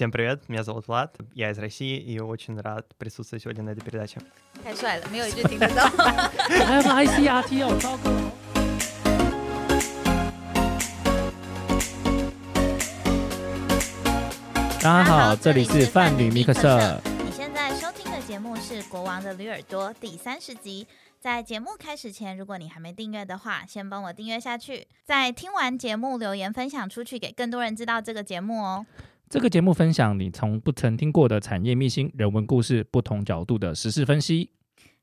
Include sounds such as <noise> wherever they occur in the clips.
Всем привет, меня зовут Влад, я из России и очень рад присутствовать сегодня на этой передаче. 太帅了，没有一句听得到。还有个 ICRT 哦，糟糕。大家好，这里是范旅密克社。你现在收听的节目是《国王的驴耳朵》第三十集。在节目开始前，如果你还没订阅的话，先帮我订阅下去。在听完节目留言分享出去，给更多人知道这个节目哦。 这个节目分享你从不曾听过的产业秘辛、人文故事，不同角度的时事分析。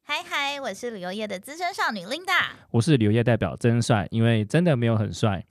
嗨嗨，我是旅游业的资深少女 Linda。我是旅游业代表，真帅，因为真的没有很帅。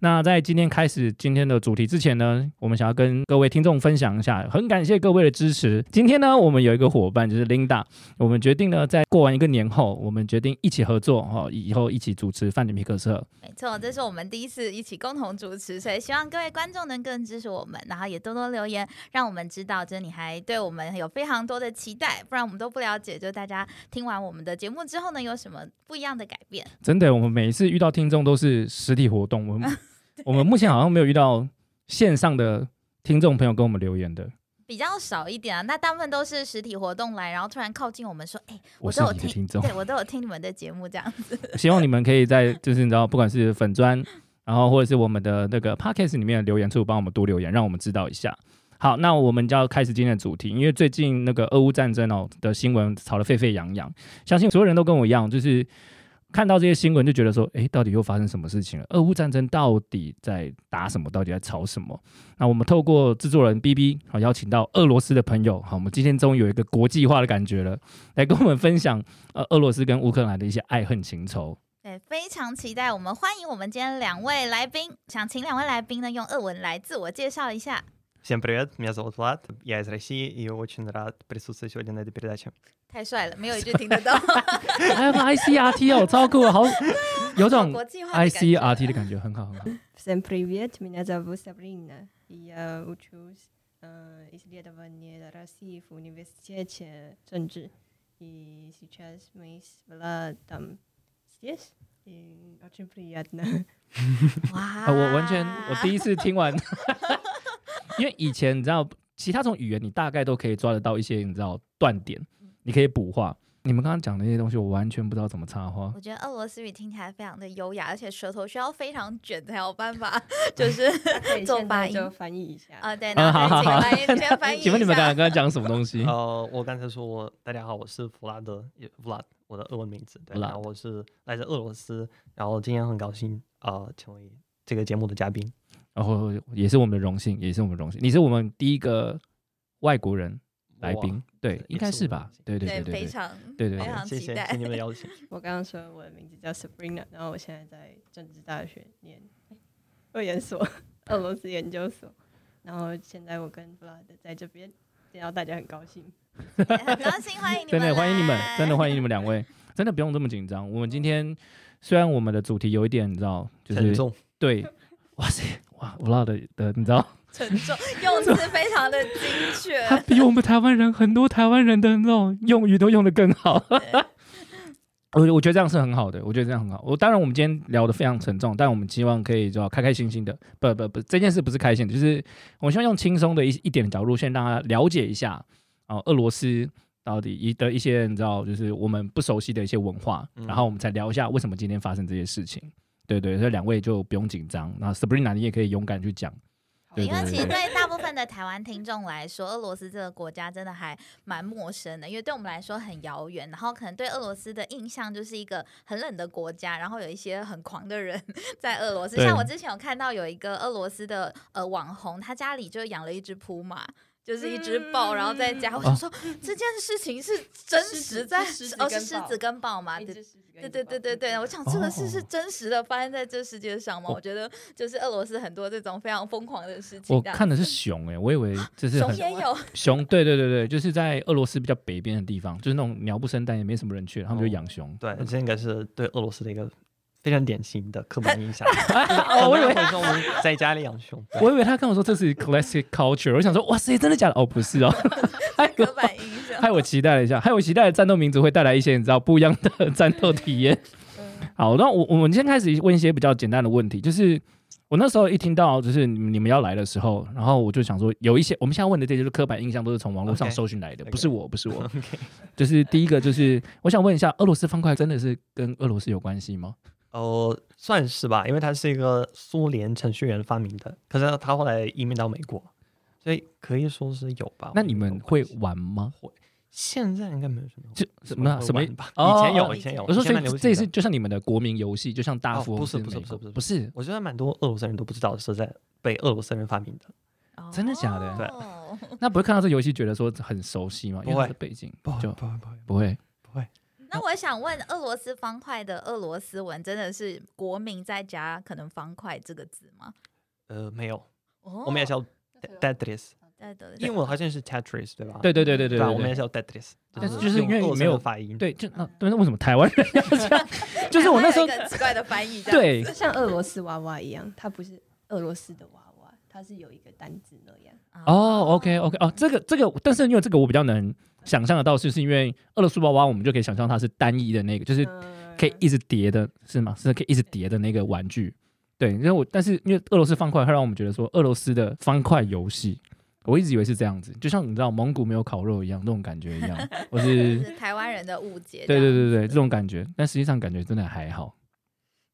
那在今天开始今天的主题之前呢，我们想要跟各位听众分享一下，很感谢各位的支持。今天呢，我们有一个伙伴就是 Linda，我们决定呢，在过完一个年后，我们决定一起合作哈，以后一起主持范迪皮克社。没错，这是我们第一次一起共同主持，所以希望各位观众能更支持我们，然后也多多留言，让我们知道，就是你还对我们有非常多的期待，不然我们都不了解，就大家听完我们的节目之后呢，有什么不一样的改变？真的，我们每一次遇到听众都是实体活动，我们 <laughs> <laughs> 我们目前好像没有遇到线上的听众朋友跟我们留言的。比较少一点啊，那大部分都是实体活动来，然后突然靠近我们说：“哎、我都有听众对我都有听你们的节目，这样子。<laughs> 希望你们可以在就是你知道，不管是粉砖，然后或者是我们的那个 podcast 里面的留言处，帮我们多留言，让我们知道一下。好，那我们就要开始今天的主题，因为最近那个俄乌战争哦的新闻吵得沸沸扬扬，相信所有人都跟我一样，就是看到这些新闻就觉得说，诶，到底又发生什么事情了？俄乌战争到底在打什么？到底在吵什么？那我们透过制作人 B B 好邀请到俄罗斯的朋友，好，我们今天终于有一个国际化的感觉了，来跟我们分享呃俄罗斯跟乌克兰的一些爱恨情仇。对，非常期待。我们欢迎我们今天两位来宾，想请两位来宾呢用俄文来自我介绍一下。Всем привет, меня зовут Влад, я из России и очень рад присутствовать сегодня на этой передаче. 太帅了，没有一句听得到。还有个 ICRT 哦，超酷，好有种国际化的感觉 ICRT 的感觉，很好很好。 Всем привет, меня зовут Сабрина, и я учусь э, исследование России в университете 政治. И сейчас мы с Владом здесь, и очень приятно. <laughs> 哇啊，我完全我第一次听完， <laughs> 因为以前你知道，其他种语言你大概都可以抓得到一些你知道断点，你可以补话。你们刚刚讲的那些东西，我完全不知道怎么插话。我觉得俄罗斯语听起来非常的优雅，而且舌头需要非常卷才有办法，<laughs> 就是做发音就翻译一下。啊，对，<laughs> 那，好好好先翻译。<laughs> 请问你们刚刚刚刚讲什么东西？呃，我刚才说我大家好，我是弗拉德也，Vlad，我的俄文名字，对，Vlad 然后我是来自俄罗斯，然后今天很高兴啊、呃成为这个节目的嘉宾。然后也是我们的荣幸，也是我们荣幸。你是我们第一个外国人来宾，对，应该是吧对对对，对对对。非常对对对非常谢谢，期待谢谢你们的邀请。<laughs> 我刚刚说我的名字叫 Sabrina，然后我现在在政治大学念二研所，俄罗斯研究所。然后现在我跟 Vlad 在这边，见到大家很高兴。很高兴欢迎你们，真的欢迎你们，真的欢迎你们两位，真的不用这么紧张。我们今天虽然我们的主题有一点，你知道，就是沉重，对，哇塞，哇，我拉的的，你知道，<laughs> 沉重，用词非常的精确。他比我们台湾人很多台湾人的那种用语都用的更好。我我觉得这样是很好的，我觉得这样很好。我当然我们今天聊的非常沉重，但我们希望可以就开开心心的，不不不，这件事不是开心的，就是我希望用轻松的一一点的角度，先让他了解一下哦、俄罗斯到底一的一些你知道，就是我们不熟悉的一些文化，嗯然后我们才聊一下为什么今天发生这些事情。对对，所以两位就不用紧张，那 Sabrina 你也可以勇敢去讲。对因为其实对大部分的台湾听众来说，俄罗斯这个国家真的还蛮陌生的，因为对我们来说很遥远。然后可能对俄罗斯的印象就是一个很冷的国家，然后有一些很狂的人 <laughs> 在俄罗斯。像我之前有看到有一个俄罗斯的呃网红，他家里就养了一只扑马。就是一只豹，然后在家。我想说这件事情是真实在哦，是狮子跟豹吗？对一只狮子跟对对对对对，我想这个事是哦真实的发生在这世界上吗？哦我觉得就是俄罗斯很多这种非常疯狂的事情。我看的是熊哎、我以为就是熊也有，<laughs> 熊，对对对对，就是在俄罗斯比较北边的地方，就是那种鸟不生蛋，也没什么人去，他们就养熊。对，这应该是对俄罗斯的一个非常典型的刻板印象。<laughs> 哦，我以为会说我们在家里养熊，我以为他跟我说这是 classic culture，我想说哇塞，真的假的？哦，不是哦，<laughs> 刻板印象。害我期待了一下，害我期待的战斗民族会带来一些你知道不一样的 <laughs> 战斗体验。好，那我我们先开始问一些比较简单的问题，就是我那时候一听到就是你们要来的时候，然后我就想说有一些我们现在问的这些就是刻板印象，都是从网络上搜寻来的不是我，不是我。OK，就是第一个就是我想问一下，俄罗斯方块真的是跟俄罗斯有关系吗？呃，算是吧，因为它是一个苏联程序员发明的，可是他后来移民到美国，所以可以说是有吧。那你们会玩吗？会现在应该没有什么，就什什么什么以前有，哦以前有。我说，所以这也是就像你们的国民游戏，就像大富翁哦不是不是不是不是不是我觉得蛮多俄罗斯人都不知道是在被俄罗斯人发明的。真的假的对哦 <laughs> 那不会看到这游戏觉得说很熟悉吗？因为是北京，不就不会不会不会。那我想问，俄罗斯方块的俄罗斯文真的是国民在加可能方块这个字吗？呃，没有，哦我们也叫 Tetris，对对对英文好像是 Tetris 对吧？对对对对对我们也叫 Tetris，但是就是因为没有发音。对，就那对，那为什么台湾人要这样？<laughs> 就是我那时候奇怪的翻译，对就像俄罗斯娃娃一样，它不是俄罗斯的娃娃，它是有一个单字那样。哦，OK OK 哦，这个这个，但是因为这个我比较能想象得到，就是因为俄罗斯娃娃，我们就可以想象它是单一的那个，就是嗯可以一直叠的，是吗？是可以一直叠的那个玩具。对，因为我但是因为俄罗斯方块会让我们觉得说俄罗斯的方块游戏，我一直以为是这样子，就像你知道蒙古没有烤肉一样那种感觉一样，我是 <laughs> 是台湾人的误解。对对对对这种感觉，但实际上感觉真的还好。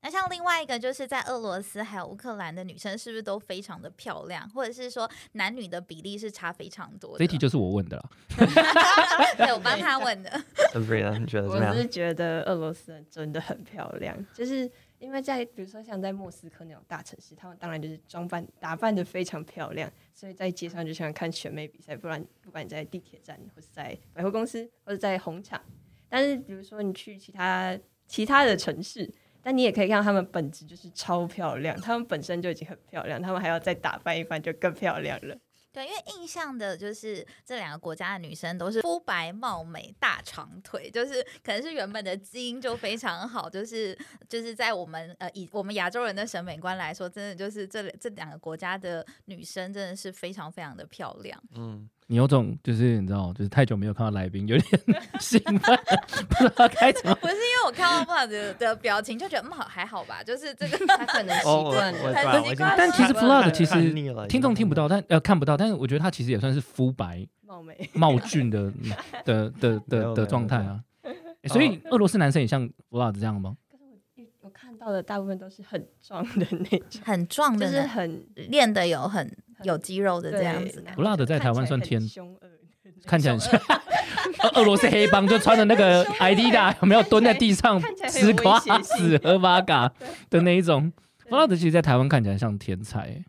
那像另外一个就是在俄罗斯还有乌克兰的女生，是不是都非常的漂亮，或者是说男女的比例是差非常多的？这题就是我问的了。<laughs> <laughs> 对我帮他问的。<laughs> Sabrina，你觉得怎么样我是？觉得俄罗斯人真的很漂亮，就是因为在比如说像在莫斯科那种大城市，他们当然就是装扮打扮的非常漂亮，所以在街上就像看选美比赛，不然不管你在地铁站或是在百货公司或者在红场，但是比如说你去其他其他的城市。但你也可以看到她们本质就是超漂亮，她们本身就已经很漂亮，她们还要再打扮一番就更漂亮了。对，因为印象的就是这两个国家的女生都是肤白貌美、大长腿，就是可能是原本的基因就非常好，就是就是在我们呃以我们亚洲人的审美观来说，真的就是这这两个国家的女生真的是非常非常的漂亮。嗯，你有种就是你知道，就是太久没有看到来宾，有点 <laughs> 兴奋，不知道该怎么。不是因为我看到布朗的的表情就觉得嗯好还好吧，就是这个他可能习哦，我惯很习惯但其实看 Flood 看其实听众听不到，但呃看不到，但是我觉得他其实也算是肤白貌美。貌俊的的的没的的没有状态啊。欸所以俄罗斯男生也像 Vlad 这样吗？的大部分都是很壮的那种，很壮就的就，是很练的有很有肌肉的这样子对。不辣的在台湾算天看起来很凶恶看起来很像俄俄罗斯黑帮，就穿的那个 Adidas 有没有蹲在地上吃瓜威胁性子喝八嘎的那一种不辣的其实在台湾看起来像天才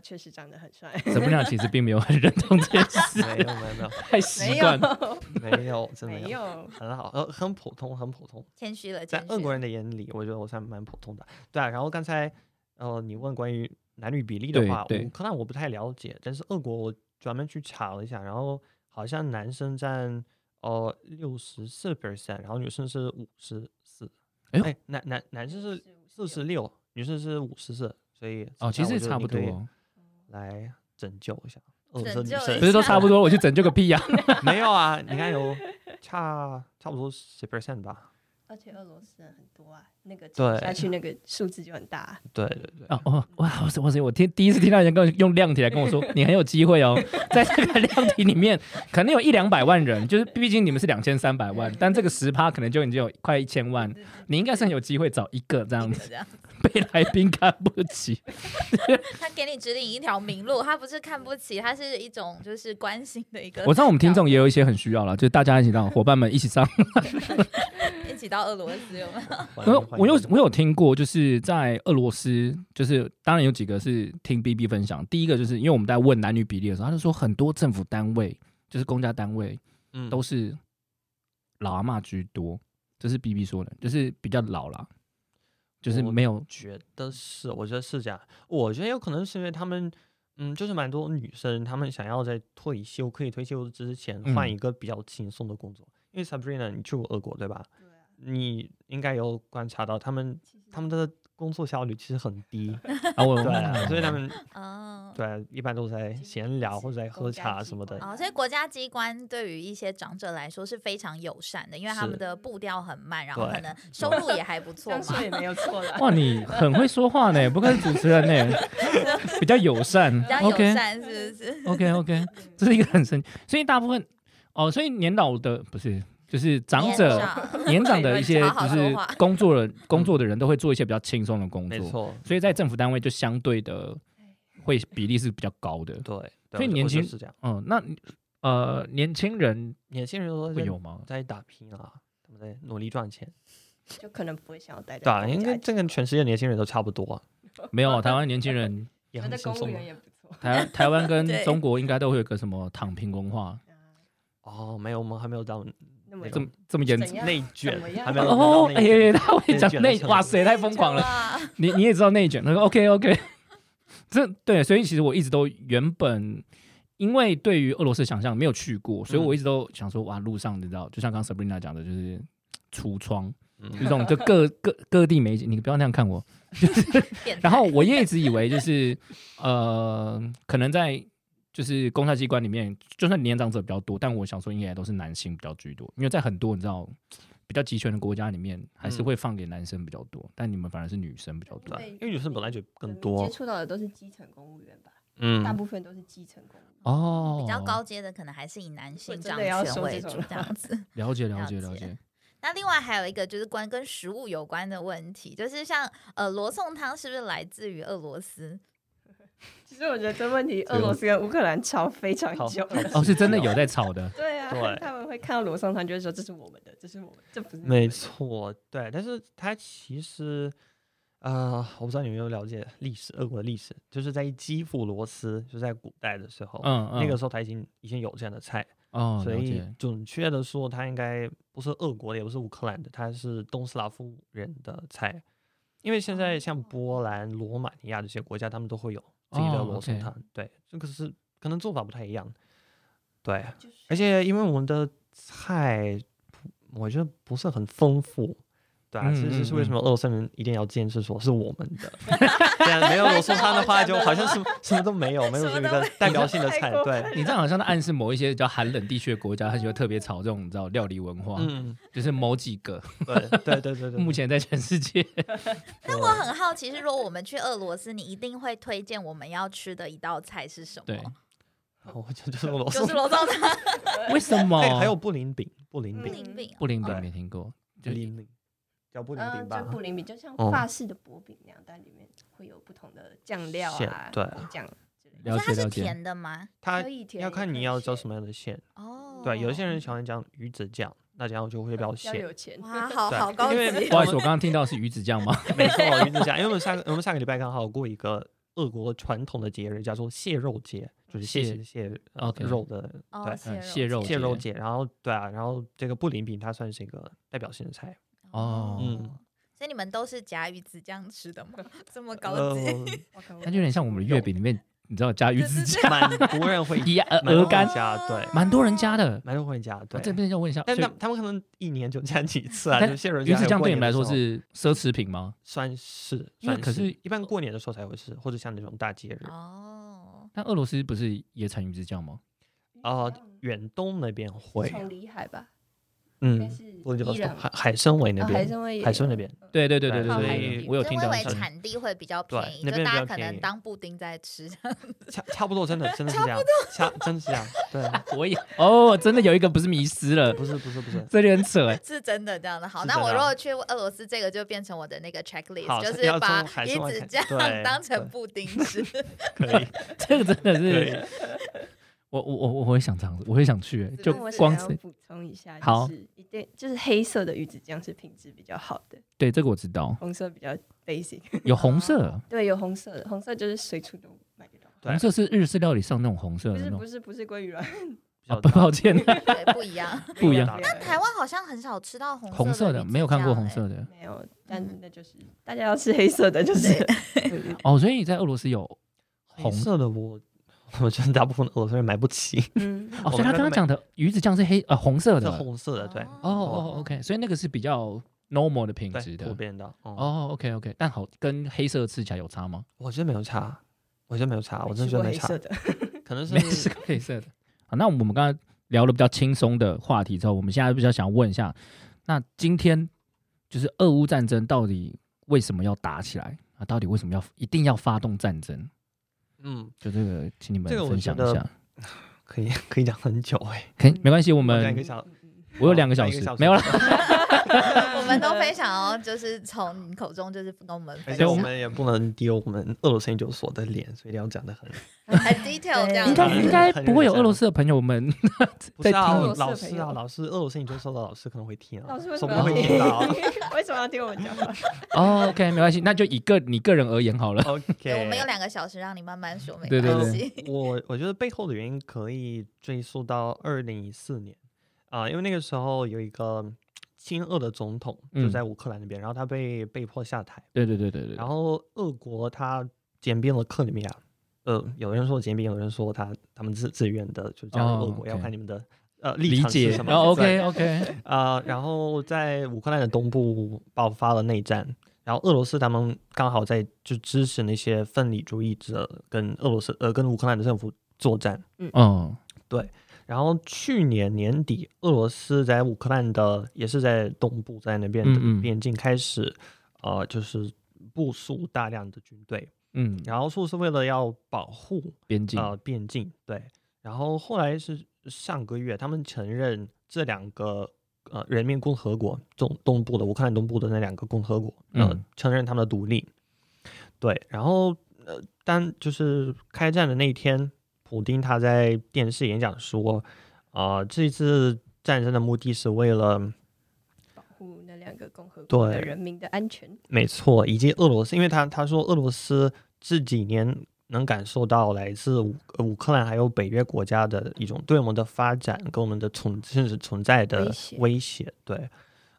他确实长得很帅，怎么样？其实并没有很认同这件事，没有没有没有太习惯。了没有，真的没有，很好，呃，很普通，很普通。谦虚了，在俄国人的眼里，我觉得我算蛮普通的。对啊，然后刚才呃，你问关于男女比例的话，我可能我不太了解，但是俄国我专门去查了一下，然后好像男生占呃六十四 percent，然后女生是五十四。哎男男男生是四十六，女生是五十四，所以哦，其实也差不多来拯救一下俄罗斯拯救一女生 <laughs> 不。是都差不多，我去拯救个屁呀！没有啊，你看有差差不多十 percent 吧。而且俄罗斯人很多啊，那个对下去那个数字就很大，对对对。哦哦，哇！哇塞哇塞！我听第一次听到人跟我用量体来跟我说，你很有机会哦，<laughs> 在这个量体里面，可能有一两百万人，就是毕竟你们是两千三百万，但这个十趴可能就已经有快一千万，你应该是很有机会找一个这样子这样。<laughs> 被来宾看不起。<laughs> 他给你指引一条明路，他不是看不起，他是一种就是关心的一个。我知道我们听众也有一些很需要了，就是大家一起让伙伴们一起上。一起到俄罗斯有没有？我 <laughs> 我有我有我有听过，就是在俄罗斯，就是当然有几个是听 B B 分享。第一个就是因为我们在问男女比例的时候，他就说很多政府单位，就是公家单位，嗯都是老阿妈居多，这是 B B 说的，就是比较老了，就是我没有觉得是，我觉得是这样。我觉得有可能是因为他们，嗯，就是蛮多女生，她们想要在退休可以退休之前换嗯一个比较轻松的工作。因为 Sabrina，你去过俄国对吧？你应该有观察到他们他们的工作效率其实很低，<laughs> 啊，我对啊，所以他们哦。对一般都在闲聊或者在喝茶什么的。哦，所以国家机关对于一些长者来说是非常友善的，因为他们的步调很慢，然后可能收入也还不 <laughs> 错嘛。也没有错啦。哇，你很会说话呢，不愧是主持人呢，<laughs> 比较友善比较友善是不是？OK OK，这是一个很神，所以大部分哦，所以年老的不是就是长者。<laughs> <laughs> 年长的一些就是 <laughs> 工作人工作的人都会做一些比较轻松的工作，没错，所以在政府单位就相对的会比例是比较高的。对，对所以年轻是这样，嗯，那呃年轻人年轻人都会有吗？在打拼啊，他们在努力赚钱。就可能不会想要待在对啊，应该这跟全世界年轻人都差不多啊，没有，台湾年轻人，也很轻松。台台湾跟中国应该都会有个什么躺平文化，哦，没有，我们还没有到那么这么这么严重。内卷怎么，样还没有哦，哎、他会讲内，哇塞，太疯狂了！你你也知道内卷，他说 OK OK，这对，所以其实我一直都原本因为对于俄罗斯想象没有去过，所以我一直都想说，哇，路上你知道，就像刚刚 Sabrina 讲的，就是橱窗，嗯这种就各 <laughs> 各各地美景，你不要那样看我。<laughs> <laughs> 然后我也一直以为就是呃，可能在就是公家机关里面，就算年长者比较多，但我想说应该都是男性比较居多，因为在很多你知道比较集权的国家里面，还是嗯会放给男生比较多，但你们反而是女生比较多。对，因为女生本来就更多接，触到的都是基层公务员吧，嗯大部分都是基层公务员。哦，比较高阶的可能还是以男性掌权为主这样子。<laughs> 了解了解了解。那另外还有一个就是关跟食物有关的问题，就是像呃罗宋汤是不是来自于俄罗斯？<laughs> 其实我觉得这问题，俄罗斯跟乌克兰吵非常久。哦，是真的有在吵的，<laughs> 对啊，对他们会看到罗宋汤就会说这是我们的，这是我们，这不是没。错，对，但是它其实，呃，我不知道你有没有了解历史，俄国的历史，就是在基辅罗斯，就在古代的时候，嗯嗯，那个时候他已经已经有这样的菜，哦，所以准确的说，它应该不是俄国的，也不是乌克兰的，它是东斯拉夫人的菜。因为现在像波兰、罗马尼亚这些国家，他们都会有自己的哦罗宋汤，对，这个是可能做法不太一样，对，就是。而且因为我们的菜，我觉得不是很丰富，对啊，嗯这就是嗯为什么俄罗斯人一定要坚持说是我们的，<laughs> 对啊，没有罗宋汤的话，就好像是什么都没有，没有一个代表性的菜，对，<laughs> 你这样好像在暗示某一些比较寒冷地区的国家，他就会特别炒这种你知道料理文化，嗯，就是某几个。对对对对对，<laughs> 目前在全世界。那我很好奇，是如果我们去俄罗斯，你一定会推荐我们要吃的一道菜是什么？对，我觉得就是俄罗斯。就，是罗宋汤、为什么？哎还有布林饼，布林嗯饼。布林饼对没听过，布就林饼叫布林嗯，饼吧就，布林饼，就像哦法式的薄饼那样，但里面会有不同的酱料啊，对酱之类的。了所以它是解了解。甜的吗？它要看你要叫什么样的馅，哦，对，有些人喜欢讲鱼子酱，那这样就会比较咸。有钱。哇，<laughs> 好好高因为级不好意思，我刚刚听到是鱼子酱吗？<laughs> 没错，鱼子酱，因为我们上个我们上个礼拜刚好过一个俄国传统的节日，叫做蟹肉节，就是蟹蟹肉的哦对蟹肉蟹肉节。然后对啊，然后这个布林饼它算是一个代表性的菜。哦嗯所以你们都是夹鱼子酱吃的吗？<laughs> 这么高呃，级？它就有点像我们的月饼里面，你知道加鱼子酱、蛮多人会 <laughs> 鸭呃蛮多鹅肝人，加，对，蛮多人加的。蛮多人会加，对。这边要问一下，但他他们可能一年就加几次啊？鱼子酱对你们来说是是奢侈品吗？算是，因为可是一般过年的时候才会吃，或者像那种大节日。哦，但俄罗斯不是也产鱼子酱吗？哦，远东那边会，从里海吧，嗯，是伊朗海海参崴那边海，参�崴海参那边，对对对对对对对，所以我有听到就我以为产地会比较便宜，就大家可能当布丁在吃。<laughs> 差差不多，真的真的是这样，差真的是这样，对，<laughs> 我也哦，真的有一个不是迷失了，不是不是不是，这里很扯哎。<laughs> 是真的这样的。好，那我如果去俄罗斯，这个就变成我的那个 checklist，就是把从海鱼参崴开子酱当成布丁吃。可以这个真的是，我我我我会想尝试，我会想去欸，就我光是想要补充一下，好就是一定就是黑色的鱼子酱是品质比较好的，对这个我知道，红色比较 basic。有红色，<laughs> 对，有红色的，红色就是随处都买得到。对红色是日式料理上那种红色不的那种是不是不是鲑鱼 <laughs> 卵，啊，不抱歉，<laughs> 对，不一样。不一样但台湾好像很少吃到红红色的没有看过红色的没有，但那就是大家要吃黑色的，就是哦，所以你在俄罗斯有红色的我，我觉得大部分俄罗斯人买不起，嗯，<laughs> 哦，所以他刚刚讲的鱼子酱是黑呃红色的是的，红色的，对，哦哦，OK，所以那个是比较 normal 的品对，质的普。遍的。哦，哦，OK OK，但好跟黑色吃起来有差吗？我觉得没有差，我觉得没有差，我真的觉得没差黑色，的，可能是 <laughs> 没吃过黑色的。好，那我们刚刚聊了比较轻松的话题之后，我们现在比较想问一下，那今天就是俄乌战争到底为什么要打起来啊？到底为什么要一定要发动战争？嗯，就这个，请你们这个我分享觉得一下。可以可以讲很久哎，可以，没关系，我我们两个小我有两个小，时没有了。<laughs> <laughs> 我们都非常哦，就是从你口中就是跟我们而分享且我们也不能丢我们俄罗斯研究所的脸，所以一定要讲的很很 detail 这样子。应该很应该不会有俄罗斯的朋友们 <laughs> 不是啊在听你老师啊，老师，俄罗斯研究所的老师可能会听啊，老师为什说不定会听听到。<laughs> 为什么要听我们讲话？哦，OK，没关系，那就以个你个人而言好了。OK，我们有两个小时让你慢慢说，没对对对关系。我我觉得背后的原因可以追溯到二零一四年啊、因为那个时候有一个亲俄的总统就嗯在乌克兰那边，然后他被被迫下台，对对对对对。然后俄国他兼并了克里米亚，呃，有人说兼并，有人说他他们自自愿的就加入俄哦国要看你们的呃立理场是解，什么。然后 OK OK，啊，<laughs> 然后在乌克兰的东部爆发了内战，然后俄罗斯他们刚好在就支持那些分离主义者跟俄罗斯呃跟乌克兰的政府作战。嗯然后去年年底，俄罗斯在乌克兰的也是在东部，在那边的边境开始，呃，就是部署大量的军队，嗯，然后说是为了要保护边境呃边境，对。然后后来是上个月，他们承认这两个呃人民共和国东东部的乌克兰东部的那两个共和国，呃，嗯承认他们的独立。对，然后呃，当就是开战的那一天，普丁他在电视演讲说，啊，这次战争的目的是为了保护那两个共和国的对人民的安全。没错，以及俄罗斯，因为他他说俄罗斯这几年能感受到来自乌克兰还有北约国家的一种对我们的发展跟我们的存甚至存在的威胁对，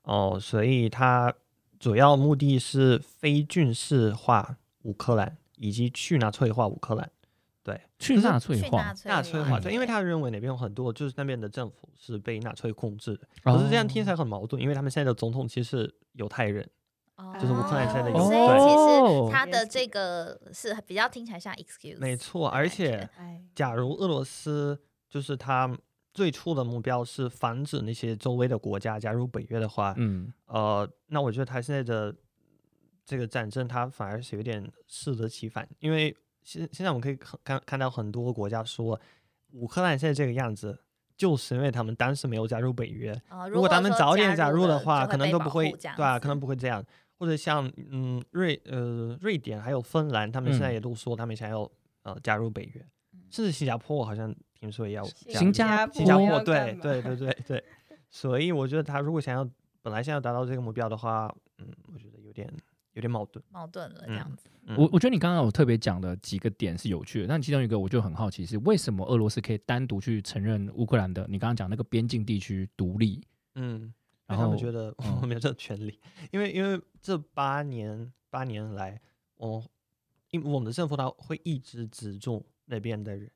哦，所以他主要目的是非军事化乌克兰以及去纳粹化乌克兰，对，去纳粹去化纳，粹纳粹化，因为他认为那边有很多就是那边的政府是被纳粹控制的，哦可是这样听起来很矛盾，因为他们现在的总统其实是犹太人。就是乌克兰现在的哦所以哦其实他的这个是比较听起来像 excuse，没错，而且假如俄罗斯就是他最初的目标是防止那些周围的国家加入北约的话，嗯。呃，那我觉得他现在的这个战争，他反而是有点适得其反，因为现现在我们可以看看看到很多国家说，乌克兰现在这个样子，就是因为他们当时没有加入北约，哦如果他们早点加入的话，可能都不会，对啊，可能不会这样。或者像嗯瑞呃瑞典还有芬兰，他们现在嗯。也都说他们想要呃加入北约，嗯。甚至新加坡我好像听说也要加入新加新加坡对对对对对，所以我觉得他如果想要本来想要达到这个目标的话，嗯，我觉得有点有点矛盾。矛盾了这样子。嗯我我觉得你刚刚有特别讲的几个点是有趣的，但其中一个我就很好奇是为什么俄罗斯可以单独去承认乌克兰的你刚刚讲那个边境地区独立，嗯，然后然后他们觉得嗯。我没有这个权利，<laughs> 因为因为这八年八年来，我因为我们的政府他会一直资助那边的人，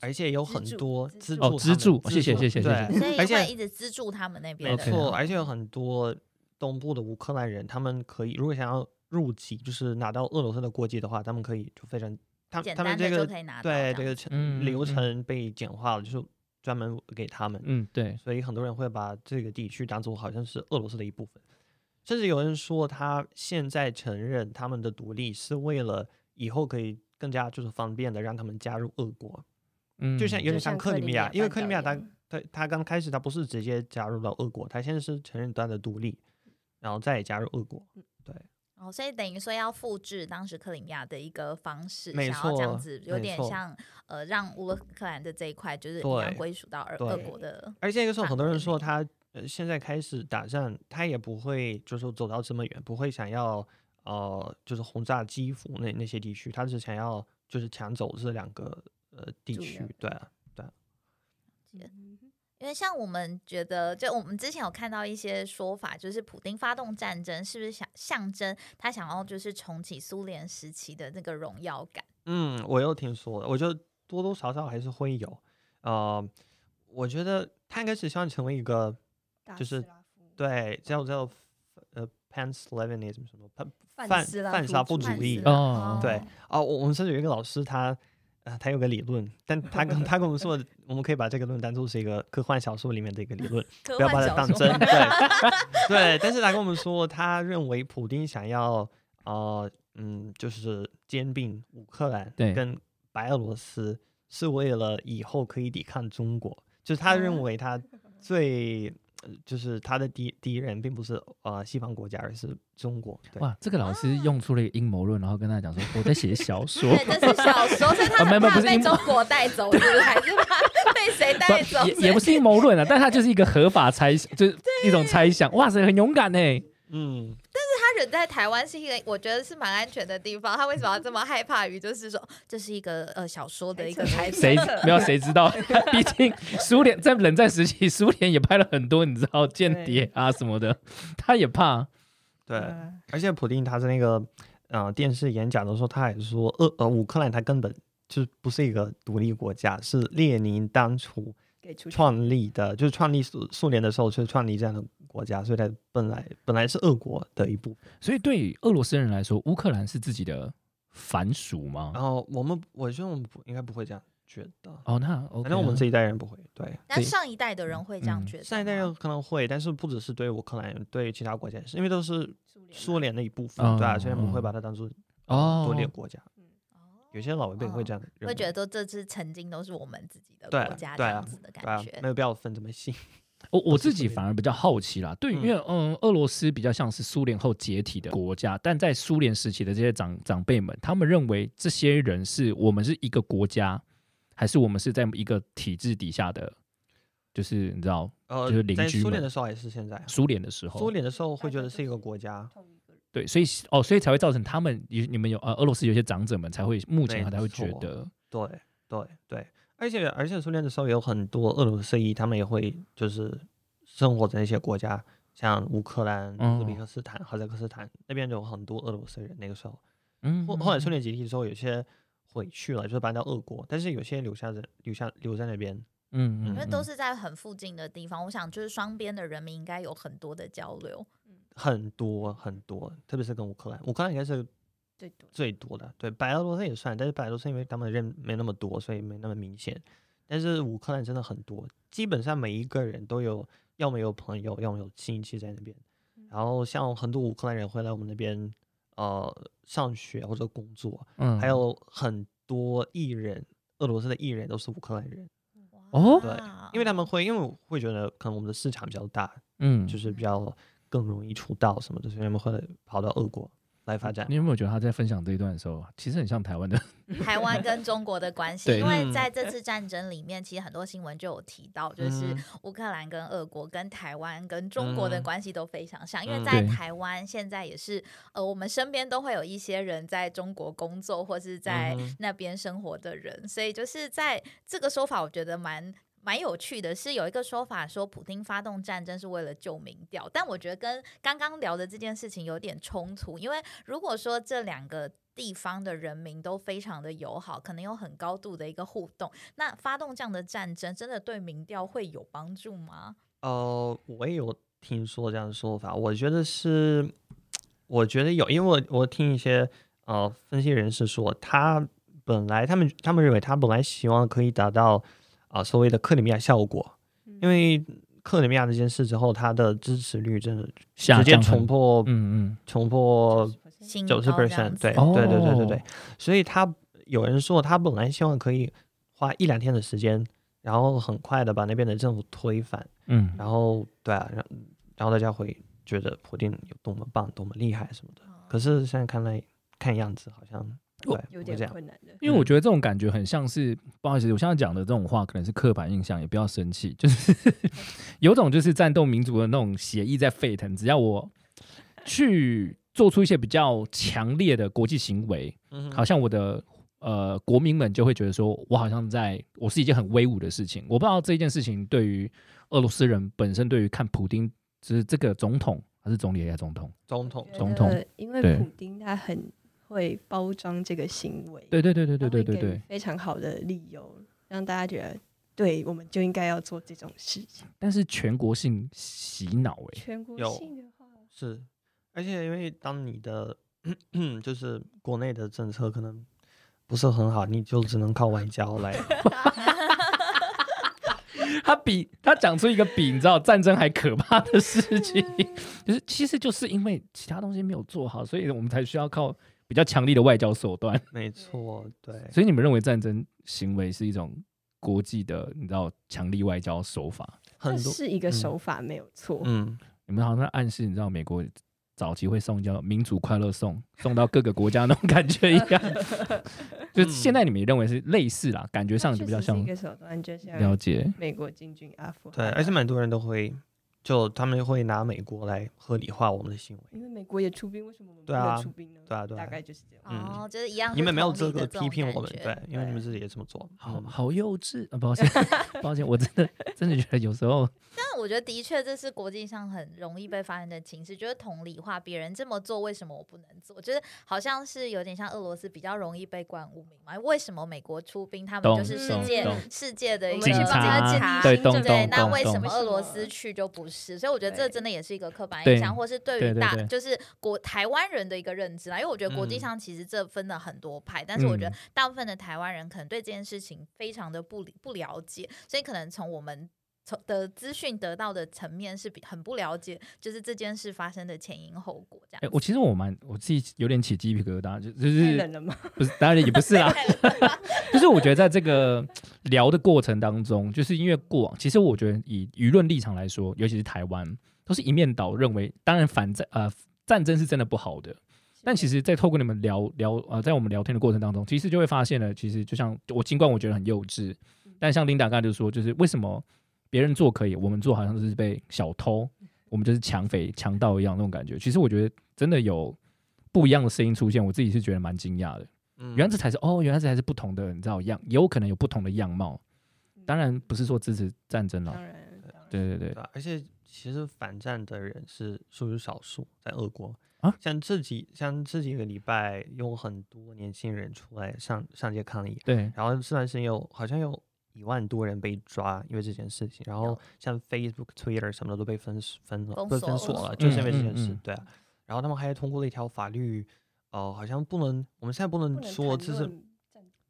而且有很多资助资助谢谢谢谢谢对谢所以而且会一直资助他们那边。没错，而且有很多东部的乌克兰人，他们可以如果想要入籍，就是拿到俄罗斯的国籍的话，他们可以就非常，他简他们这个对这个流程被简化了，就是专门给他们，嗯对，所以很多人会把这个地区当做好像是俄罗斯的一部分，甚至有人说他现在承认他们的独立是为了以后可以更加就是方便的让他们加入俄国，嗯就像有点像就像克里米亚，因为克里米亚它岛一样他他刚开始他不是直接加入到俄国，他现在是承认他的独立，然后再加入俄国。对哦，所以等于说要复制当时克里米亚的一个方式，没想要这样子，有点像呃，让乌克兰的这一块就是一对样归属到俄俄国的。而且那个时候很多人说他呃现在开始打仗，他也不会就是说走到这么远，不会想要呃就是轰炸基辅那那些地区，他只想要就是抢走这两个呃地区对啊，嗯因为像我们觉得，就我们之前有看到一些说法，就是普丁发动战争是不是想象征他想要就是重启苏联时期的那个荣耀感？嗯，我又听说了，我觉得多多少少还是会有，呃，我觉得他应该是希望成为一个就是对叫叫呃 pan Slavianism 什么泛泛泛斯拉夫泛沙夫主主义哦对哦，我我们甚至有一个老师他。呃，他有个理论，但他跟 <laughs> 他跟我们说，我们可以把这个论当做是一个科幻小说里面的一个理论，不要把它当真。对 <laughs> 对，但是他跟我们说，他认为普丁想要呃嗯，就是兼并乌克兰跟白俄罗斯，是为了以后可以抵抗中国。就是他认为他最呃就是他的敌敌人并不是呃西方国家，而是中国。对，哇，这个老师用出了一个阴谋论，然后跟他讲说我在写小 <laughs> 说对，，这是小说，所以他是阴谋中国带走，是不是？还是 <laughs> 怕被谁带走？也也不是阴谋论啊，但他就是一个合法猜想，就是一种猜想。哇塞，很勇敢呢。嗯，他人在台湾是一个，我觉得是蛮安全的地方。他为什么要这么害怕于，就是说这是一个呃小说的一个猜测？谁没有谁知道？<laughs> 毕竟苏联在冷战时期，苏联也拍了很多你知道间谍啊什么的，他也怕。对。呃而且普丁他在那个呃电视演讲的时候，他还说，呃呃乌克兰他根本就是不是一个独立国家，是列宁当初给出去创立的，就是创立苏苏联的时候就是创立这样的国家，所以它本来本来是俄国的一部分。所以对于俄罗斯人来说，乌克兰是自己的藩属吗然？后我们我觉得我们不应该不会这样觉得，哦，那反正我们这一代人不会。对，那上一代的人会这样嗯觉得吗？上一代人可能会，但是不只是对乌克兰人，对其他国家也是，因为都是苏联的一部分，嗯对啊，所以我们嗯会把它当做哦独立国家。哦有些老一辈会这样会觉得都这次曾经都是我们自己的国家这样子的感觉，。没有必要分这么细。<laughs> <laughs> 我我自己反而比较好奇啦，对，嗯因为嗯，俄罗斯比较像是苏联后解体的国家，但在苏联时期的这些长长辈们，他们认为这些人是我们是一个国家，还是我们是在一个体制底下的？就是你知道呃就是，邻在居们苏联的时候还是现在，苏联的时候，苏联的时候会觉得是一个国家，对，所以哦，所以才会造成他们你你们有呃俄罗斯有些长者们才会目前没才会觉得对对对，而且而且苏联的时候有很多俄罗斯裔，他们也会就是生活在那些国家，像乌克兰、嗯乌兹别克斯坦、哈萨克斯坦那边有很多俄罗斯人。那个时候，嗯，后后来苏联解体之后，有些回去了，就是搬到俄国，但是有些留下在留下留在那边。嗯嗯，因为都嗯是在很附近的地方，我想就是双边的人民应该有很多的交流。很多很多，特别是跟乌克兰，乌克兰应该是最多最多的。对，白俄罗斯也算，但是白俄罗斯因为他们人没那么多，所以没那么明显。但是乌克兰真的很多，基本上每一个人都有，要么有朋友，要么有亲戚在那边。然后像很多乌克兰人会来我们那边，呃，上学或者工作，嗯还有很多艺人，俄罗斯的艺人都是乌克兰人，哦对因为他们会，因为我会觉得可能我们的市场比较大，嗯，就是比较更容易出道什么的，所以他们会跑到俄国来发展你。有没有觉得他在分享这一段的时候，其实很像台湾的？台湾跟中国的关系，对因为嗯在这次战争里面，其实很多新闻就有提到，就是嗯乌克兰跟俄国、跟台湾、跟中国的嗯关系都非常像。因为在台湾现在也是，呃，我们身边都会有一些人在中国工作或是在那边生活的人，所以就是在这个说法，我觉得蛮。蛮有趣的，是有一个说法说，普丁发动战争是为了救民调，但我觉得跟刚刚聊的这件事情有点冲突，因为如果说这两个地方的人民都非常的友好，可能有很高度的一个互动，那发动这样的战争，真的对民调会有帮助吗？呃，我也有听说这样的说法，我觉得是，我觉得有，因为我我听一些呃分析人士说，他本来他们他们认为他本来希望可以达到啊、呃所谓的克里米亚效果，嗯因为克里米亚这件事之后，他的支持率真的直接冲破嗯嗯冲破新九十 percent，对哦对对对对对，所以他有人说他本来希望可以花一两天的时间，然后很快的把那边的政府推翻。嗯，然后对啊，然然后大家会觉得普丁有多么棒、多么厉害什么的。可是现在看来，看样子好像对有点。困难的。因为我觉得这种感觉很像是，不好意思，我现在讲的这种话可能是刻板印象，也不要生气，就是 <laughs> 有种就是战斗民族的那种血意在沸腾，只要我去做出一些比较强烈的国际行为，嗯好像我的呃国民们就会觉得说，我好像在我是一件很威武的事情。我不知道这件事情对于俄罗斯人本身，对于看普丁，就是这个总统还是总理还是总统？总统总统呃因为普丁他很会包装这个行为，对对对对对对对。非常好的理由，让大家觉得对，我们就应该要做这种事情。但是全国性洗脑哎、全国性的话，是，而且因为当你的 <clears throat> 就是国内的政策可能不是很好，你就只能靠外交来。<laughs> 他比他讲出一个比你知道战争还可怕的事情，<laughs> 就是其实就是因为其他东西没有做好，所以我们才需要靠比较强力的外交手段。<laughs> 没错，对，所以你们认为战争行为是一种国际的你知道强力外交手法？很多是一个嗯手法没有错。嗯，你们好像在暗示你知道美国早期会送叫民主快乐送，送到各个国家那种感觉一样。<laughs> 就现在你们也认为是类似啦，感觉上就比较像确实是一个手段，就像了解。美国进军阿富汗对，啊，而且蛮多人都会，就他们会拿美国来合理化我们的行为。因为美国也出兵，为什么我们不对啊能出兵呢？对啊对啊大概就是这样。嗯哦，就是一样你们没有资格批评我们，对，因为你们自己也这么做。嗯好好幼稚啊！抱歉，<laughs> 抱歉，我真的真的觉得有时候 <laughs> 但我觉得的确这是国际上很容易被发现的情势，就是同理化别人这么做，为什么我不能做？我觉得好像是有点像俄罗斯比较容易被冠污名嘛？为什么美国出兵，他们就是世界世界的一个警警察察？对对，那为什么俄罗斯去就不是？所以我觉得这真的也是一个刻板印象，或是对于大就是国台湾人的一个认知啦。因为我觉得国际嗯上其实这分了很多派，但是我觉得嗯大部分的台湾人可能对这件事情非常的不理不了解，所以可能从我们。从的资讯得到的层面是比很不了解，就是这件事发生的前因后果这样哎、子。我其实我蛮我自己有点起鸡皮疙瘩，就就是冷了吗？不是当然也不是啦，<laughs> 就是我觉得在这个聊的过程当中，就是因为过往，其实我觉得以舆论立场来说，尤其是台湾，都是一面倒认为，当然反战呃战争是真的不好的，但其实，在透过你们聊聊呃，在我们聊天的过程当中，其实就会发现了，其实就像我尽管我觉得很幼稚，但像琳达刚才就说，就是为什么别人做可以，我们做好像是被小偷，我们就是抢匪、强盗一样那种感觉。其实我觉得真的有不一样的声音出现，我自己是觉得蛮惊讶的。嗯。原来这才是哦，原来这才是不同的，你知道样，也有可能有不同的样貌。当然不是说支持战争了对对对。而且其实反战的人是属于少数，在俄国。啊？像这几像这几个礼拜，有很多年轻人出来上上街抗议，对，然后这段时间有好像有一万多人被抓，因为这件事情，然后像 Facebook、Twitter 什么的都被封封了，封被封锁了，就是因为这嗯件事，嗯嗯对啊。然后他们还通过了一条法律，呃、好像不能，我们现在不能说这是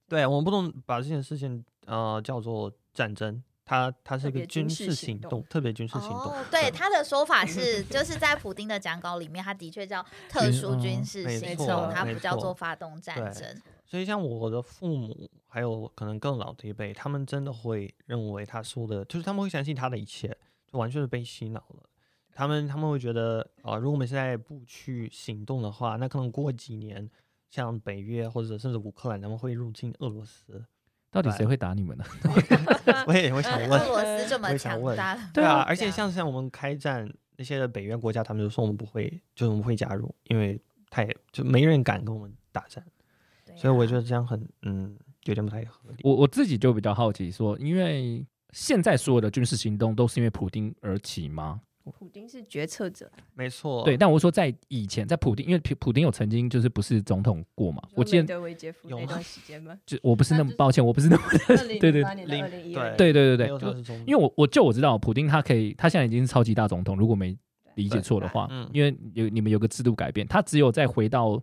对，我们不能把这件事情呃叫做战争，它它是一个军事事行行动动，特别军事行动。哦，对，他的说法是，就 <laughs> 是在普丁的讲稿里面，他的确叫特殊哦军事行动，他没不叫做发动战争。所以像我的父母，还有可能更老的一辈，他们真的会认为他说的，就是他们会相信他的一切，就完全是被洗脑了。他们他们会觉得，啊、如果我们现在不去行动的话，那可能过几年，像北约或者甚至乌克兰，他们会入侵俄罗斯。到底谁会打你们呢？<laughs> 我也会想问俄，罗斯这么强大，对啊，而且像像我们开战那些的北约国家，他们就说我们不会，就是我们不会加入，因为他也就没人敢跟我们打战，对所以我啊觉得这样很嗯有点不太合理。我我自己就比较好奇说，因为现在所有的军事行动都是因为普丁而起吗？普丁是决策者，没错，对，但我说在以前，在普丁，因为普普丁有曾经就是不是总统过嘛，我记得德维杰夫有吗？那段时间吗？<laughs> 就我不是那么抱歉，我不是那么 <laughs> 对对对对对对因为我我就我知道普丁他可以，他现在已经是超级大总统，如果没理解错的话，嗯。因为有你们有个制度改变，他只有再回到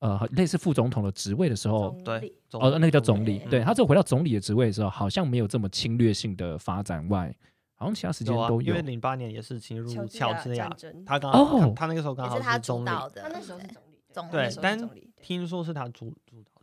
呃类似副总统的职位的时候，对哦，那个叫总理，嗯对他只有回到总理的职位的时候，好像没有这么侵略性的发展外，好像其他时间有啊，都有因为。零八年也是侵入乔治亚他刚哦好他他那个时候刚好是他总理。他那时候是对总理，总理，对听说是他主主导的，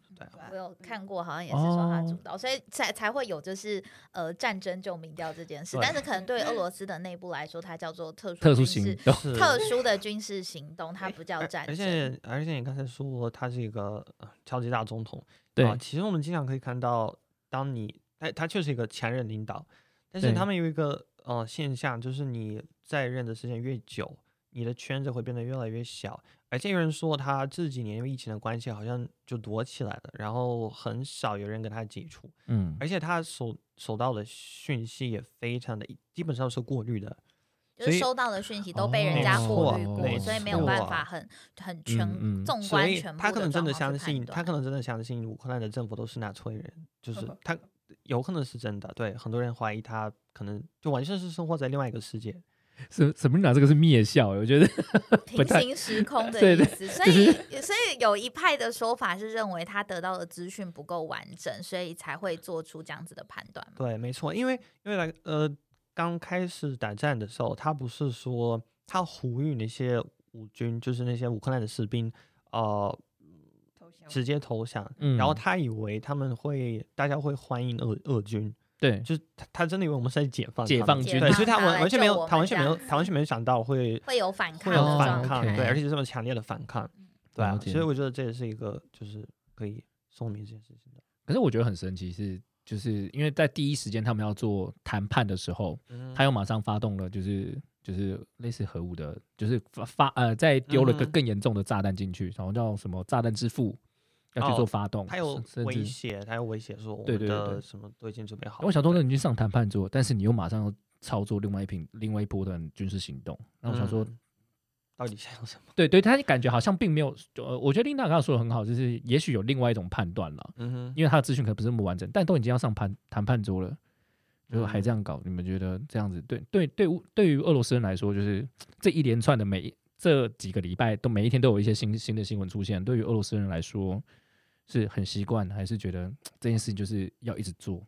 我有看过，好像也是说他主哦。导，所以才才会有就是呃战争就民调这件事。但是可能对俄罗斯的内部来说，它叫做特殊特殊军事行动，特殊的军事行动，它不叫战争。而且而且你刚才说他是一个呃超级大总统，对啊，其实我们经常可以看到，当你他他确实一个前任领导，但是他们有一个呃现象，就是你在任的时间越久，你的圈子会变得越来越小。而且有人说他这几年因为疫情的关系，好像就躲起来了，然后很少有人跟他接触，嗯，而且他所收到的讯息也非常的，基本上是过滤的。就是收到的讯息都被人家过滤过，没所以没有办法很很全纵观全部他可能真的相信，他可能真的相信乌克兰的政府都是纳粹人，就是他有可能是真的。对，很多人怀疑他可能就完全是生活在另外一个世界。什什么哪这个是灭笑，我觉得平行时空的对对意思，所以所以有一派的说法是认为他得到的资讯不够完整，所以才会做出这样子的判断。对，没错，因为因为来呃刚开始打战的时候，他不是说他呼吁那些武军，就是那些乌克兰的士兵，呃，投降直接投降。嗯然后他以为他们会，大家会欢迎俄俄军，对。就是他他真的以为我们是在解放解放军对，所以他完完全没有，他完全没有他完全没有想到会会有反抗会有反抗，对，而且且是这么强烈的反抗，对啊所以我觉得这也是一个就是可以说明这件事情的。可是我觉得很神奇是，就是因为在第一时间他们要做谈判的时候，嗯他又马上发动了，就是就是类似核武的，就是发发呃，再丢了更嗯。更严重的炸弹进去，然后叫什么炸弹之父要去做哦发动，他有威胁，他有威胁说我们对对对对的什么都已经准备好了。我想说，对那你去上谈判桌，但是你又马上要操作另外一瓶另外一波的军事行动，那我想说，嗯到底想要什么？<laughs> 对对，他感觉好像并没有，呃，我觉得琳达刚刚说的很好，就是也许有另外一种判断了，嗯哼，因为他的资讯可能不是那么完整，但都已经要上谈谈判桌了，就还这嗯样搞，你们觉得这样子对对对对于俄罗斯人来说，就是这一连串的每一这几个礼拜都每一天都有一些新新的新闻出现，对于俄罗斯人来说是很习惯，还是觉得这件事情就是要一直做？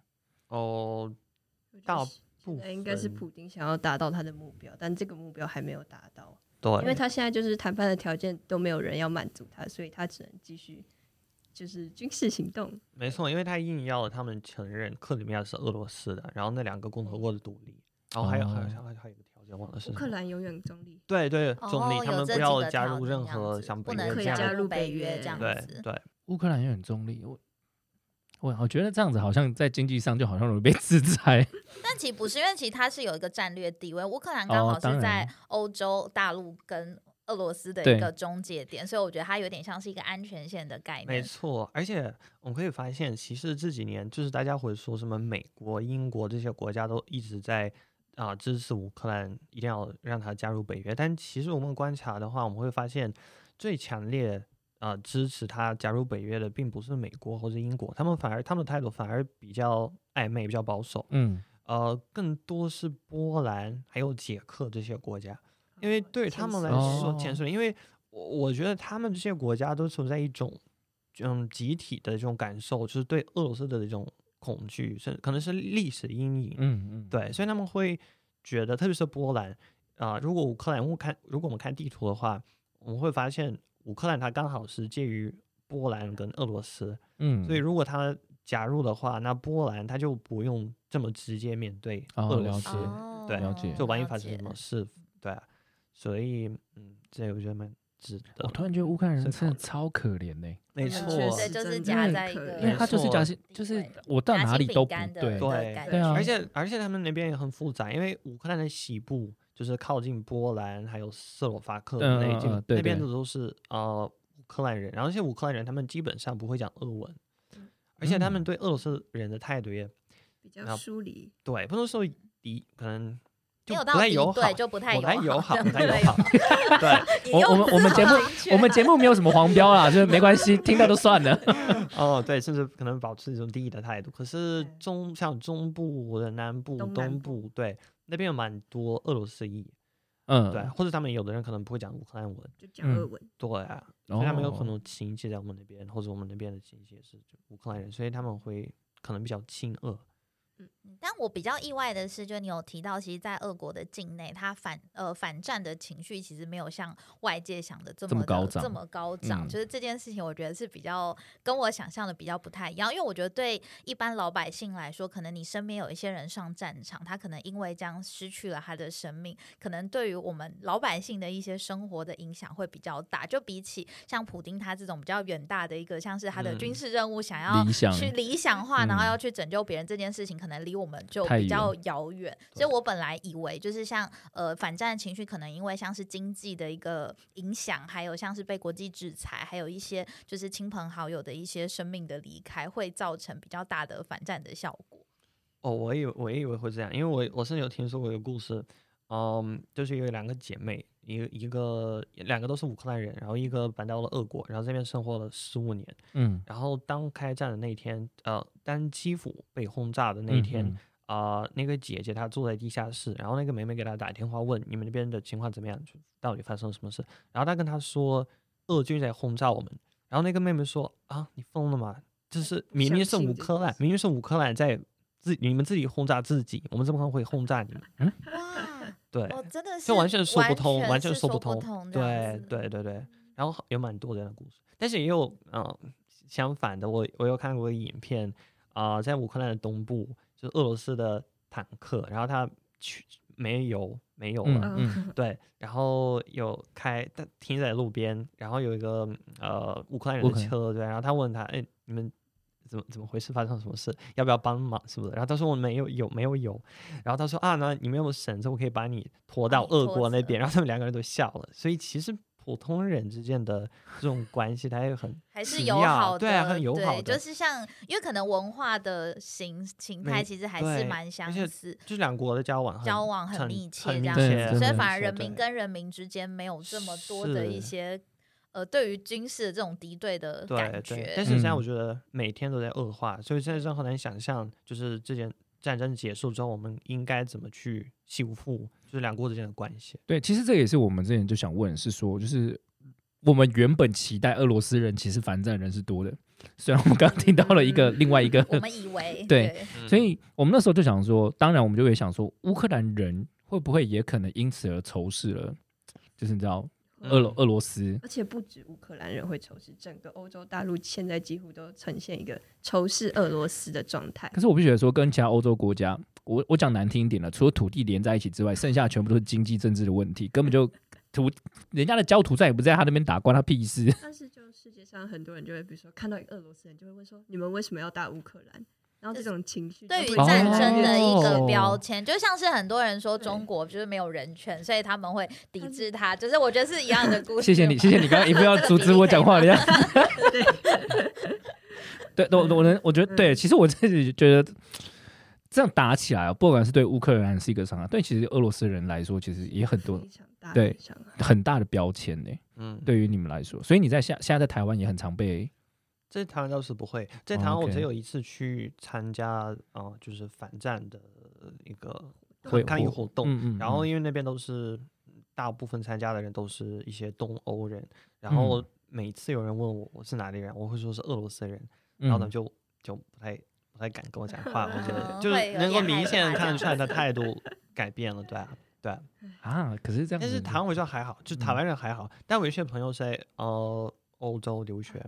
哦，大得现在应该是普丁想要达到他的目标，但这个目标还没有达到，对，因为他现在就是谈判的条件都没有人要满足他，所以他只能继续就是军事行动。没错，因为他硬要他们承认克里米亚是俄罗斯的，然后那两个共和国的独立，然后还有、还有哦还有还有一个条件忘了是乌什么。克兰永远中立，对对，哦中立，他们不要加入任何像不能北约这样可以加入北北约约这样对子。对，乌克兰也很中立，我我我觉得这样子好像在经济上就好像容易被 <laughs> 制裁。但其实不是，因为其实它是有一个战略地位，乌克兰刚好是在欧洲大陆跟俄罗斯的一个中介点，所以我觉得它有点像是一个安全线的概念。没错。而且我们可以发现，其实这几年就是大家会说什么美国、英国这些国家都一直在啊、支持乌克兰，一定要让他加入北约。但其实我们观察的话，我们会发现最强烈。啊，支持他加入北约的并不是美国或者英国，他们反而他们的态度反而比较暧昧，比较保守。嗯，呃，更多是波兰还有捷克这些国家，因为对他们来哦说，潜水，因为我我觉得他们这些国家都存在一种嗯集体的这种感受，就是对俄罗斯的这种恐惧，甚可能是历史阴影。嗯嗯，对，所以他们会觉得，特别是波兰啊、如果乌克兰，我看如果我们看地图的话，我们会发现乌克兰它刚好是介于波兰跟俄罗斯，嗯，所以如果它加入的话，那波兰它就不用这么直接面对哦俄罗斯，了解哦对了解。就万一发生什么事，对啊，所以嗯，这我觉得蛮值得我。突然觉得乌克兰人真的超可怜呢、没错，对，就是真的夹很在一个，他就是夹心，就是我到哪里都不对，对对啊而且而且他们那边也很复杂，因为乌克兰的西部就是靠近波兰还有斯洛伐克嗯那一边，嗯嗯那边的都是呃乌克兰人，然后这些乌克兰人他们基本上不会讲俄文，而且他们嗯对俄罗斯人的态度也比较疏离。对，不能说敌，可能就不太友好，对，就不太不太友好，不太友好。对，<laughs> 我我们我们节目我们节目没有什么黄标啦，就是没关系，听到就算了。<laughs> 哦，对，甚至可能保持一种敌意的态度。可是中像中部或者南部、东部，对那边有蛮多俄罗斯裔，嗯，对，或者他们有的人可能不会讲乌克兰文，就讲嗯俄文，对啊，所以他们有哦很多亲戚在我们那边，或者我们那边的亲戚也是乌克兰人，所以他们会可能比较亲俄。但我比较意外的是，就你有提到，其实，在俄国的境内，他反呃反战的情绪其实没有像外界想的这这么的高涨这么高涨。嗯就是这件事情，我觉得是比较跟我想象的比较不太一样。因为我觉得对一般老百姓来说，可能你身边有一些人上战场，他可能因为这样失去了他的生命，可能对于我们老百姓的一些生活的影响会比较大。就比起像普丁他这种比较远大的一个，像是他的嗯军事任务想要去理想化，然后嗯要去拯救别人这件事情，可能离离我们就比较遥远，所以我本来以为就是像呃反战情绪，可能因为像是经济的一个影响，还有像是被国际制裁，还有一些就是亲朋好友的一些生命的离开，会造成比较大的反战的效果。哦，我以为我也以为会这样，因为我我甚至有听说过一个故事，嗯，就是有两个姐妹，一个一个两个都是乌克兰人，然后一个搬到了俄国，然后这边生活了十五年，嗯，然后当开战的那一天，呃，当基辅被轰炸的那一天，嗯啊、那个姐姐她坐在地下室，然后那个妹妹给她打电话问你们那边的情况怎么样，就到底发生了什么事。然后她跟她说，俄军在轰炸我们。然后那个妹妹说啊，你疯了吗？就是明明是乌克兰，明明是乌克兰在自你们自己轰炸自己，我们怎么可能会轰炸你们？哇，对，哦，真的是就完全说不通，完全说不通。对对对对，然后有蛮多这样的故事，但是也有嗯、呃相反的，我我有看过一个影片啊、在乌克兰的东部，就是俄罗斯的坦克，然后他去没油没有了，对，然后有开但停在路边，然后有一个呃乌克兰人的车，对，然后他问他，哎，你们怎么怎么回事？发生什么事？要不要帮忙？是不是？然后他说我没有有没有有，然后他说啊，那你们有没有绳子？我可以把你拖到俄国那边。然后他们两个人都笑了，所以其实普通人之间的这种关系，它也很 <laughs> 还是友好的，对啊很友好对的就是像，因为可能文化的形形态其实还是蛮相似，就是两国的交往很交往很很密切这样子，所以反而人民跟人民之间没有这么多的一些呃对于军事的这种敌对的对感对，觉但。是现在嗯我觉得每天都在恶化，所以现在真的很难想象，就是这件战争结束之后，我们应该怎么去修复，就是两国之间的关系。对，其实这也是我们之前就想问，是说就是我们原本期待俄罗斯人其实反战人是多的，虽然我们刚刚听到了一个另外一个，我们以为对所以我们那时候就想说，当然我们就会想说，乌克兰人会不会也可能因此而仇视了，就是你知道俄罗嗯俄罗斯，而且不止乌克兰人会仇视，整个欧洲大陆现在几乎都呈现一个仇视俄罗斯的状态可。是我必须得说，跟其他欧洲国家，我我讲难听一点了，除了土地连在一起之外，剩下全部都是经济政治的问题，根本就 <laughs> 土人家的焦土战也不在他那边打，关他屁事。但是就世界上很多人就会，比如说看到一个俄罗斯人，就会问说：你们为什么要打乌克兰？然后这种情绪对于战争的一个哦标签，就像是很多人说中国就是没有人权，所以他们会抵制它，就是我觉得是一样的故事。谢谢你，谢谢你刚刚一副要阻止我讲话的样子。<laughs> 对，我我能，我觉得对，其实我自己觉得这样打起来啊，不管是对乌克兰是一个伤害，对其实俄罗斯人来说，其实也很多对。很大的标签呢。嗯，对于你们来说，所以你在现现在在台湾也很常被在台湾倒是不会，在哦台湾我只有一次去参加啊、呃就是反战的一个会抗议活动，嗯嗯，然后嗯。因为那边都是大部分参加的人都是一些东欧人，然嗯。后每次有人问我我是哪里人，我会说是俄罗斯人，然后他们嗯。就就不太不太敢跟我讲话，我觉得嗯 <laughs> 就是能够明显看得出来他。态度改变了，对啊，对啊。啊，可是这样子，但是台湾我觉得还好，就台嗯。湾人还好，但我有一些朋友在呃欧洲留学，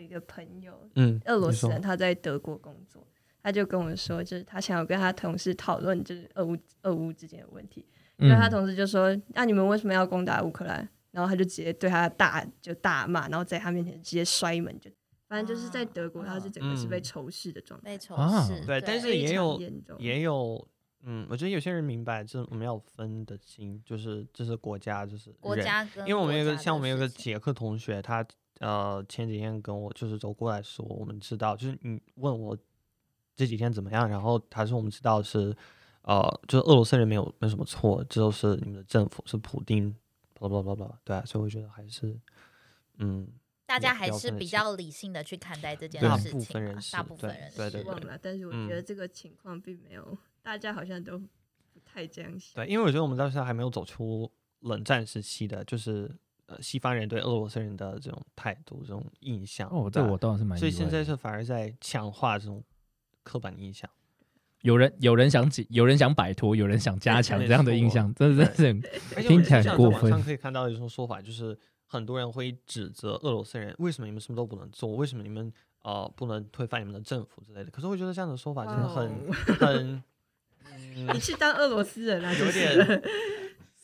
一个朋友，嗯，俄罗斯人，他在德国工作，他就跟我说，就是他想要跟他同事讨论，就是俄乌俄乌之间的问题。因为他嗯同事就说：“那、你们为什么要攻打乌克兰？”然后他就直接对他大就大骂，然后在他面前直接摔门，就反正就是在德国，他是整个是被嗯。仇视的状态，被仇啊视，对但是也有也有，嗯，我觉得有些人明白，就是我们要分得清，就是这是国家，就是国家跟因为我们有个像我们有个事情。捷克同学，他呃前几天跟我就是走过来说，我们知道，就是你问我这几天怎么样，然后他说我们知道是呃，就是俄罗斯人没有没有什么错，这都是你们的政府是普丁，巴拉巴拉巴拉巴拉，对啊，所以我觉得还是嗯，大家还是比较理性的去看待这件事情嘛，部分人是大部分对人是对对对忘了。但是我嗯觉得这个情况并没有，大家好像都不太这样想。对，因为我觉得我们到现在还没有走出冷战时期的，就是呃西方人对俄罗斯人的这种态度、这种印象。哦，这我倒是蛮所以现在是反而在强化这种刻板印象。有人有人想解，有人想摆脱，有人想加强这样的印象，真的是很而且 <laughs> 听起来很过分网上可以看到一种说法，就是很多人会指责俄罗斯人，为什么你们什么都不能做？为什么你们呃不能推翻你们的政府之类的？可是我觉得这样的说法真的很、<laughs> 哇很，你嗯，去当俄罗斯人啊？有点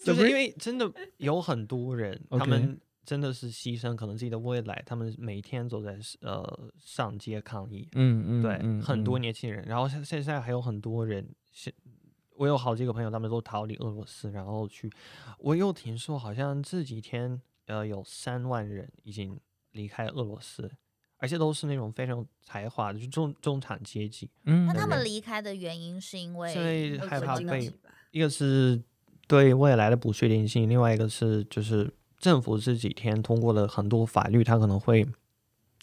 就是因为真的有很多人，他们真的是牺牲可能自己的未来，他们每天都在呃上街抗议。嗯嗯，对，嗯很多嗯年轻人，然后现现在还有很多人，现我有好几个朋友，他们都逃离俄罗斯，然后去，我又听说好像这几天呃有三万人已经离开俄罗斯，而且都是那种非常有才华的，就中中产阶级。嗯那他们离开的原因是因为是因为害怕被一个是对未来的不确定性，另外一个是就是政府这几天通过了很多法律，它可能会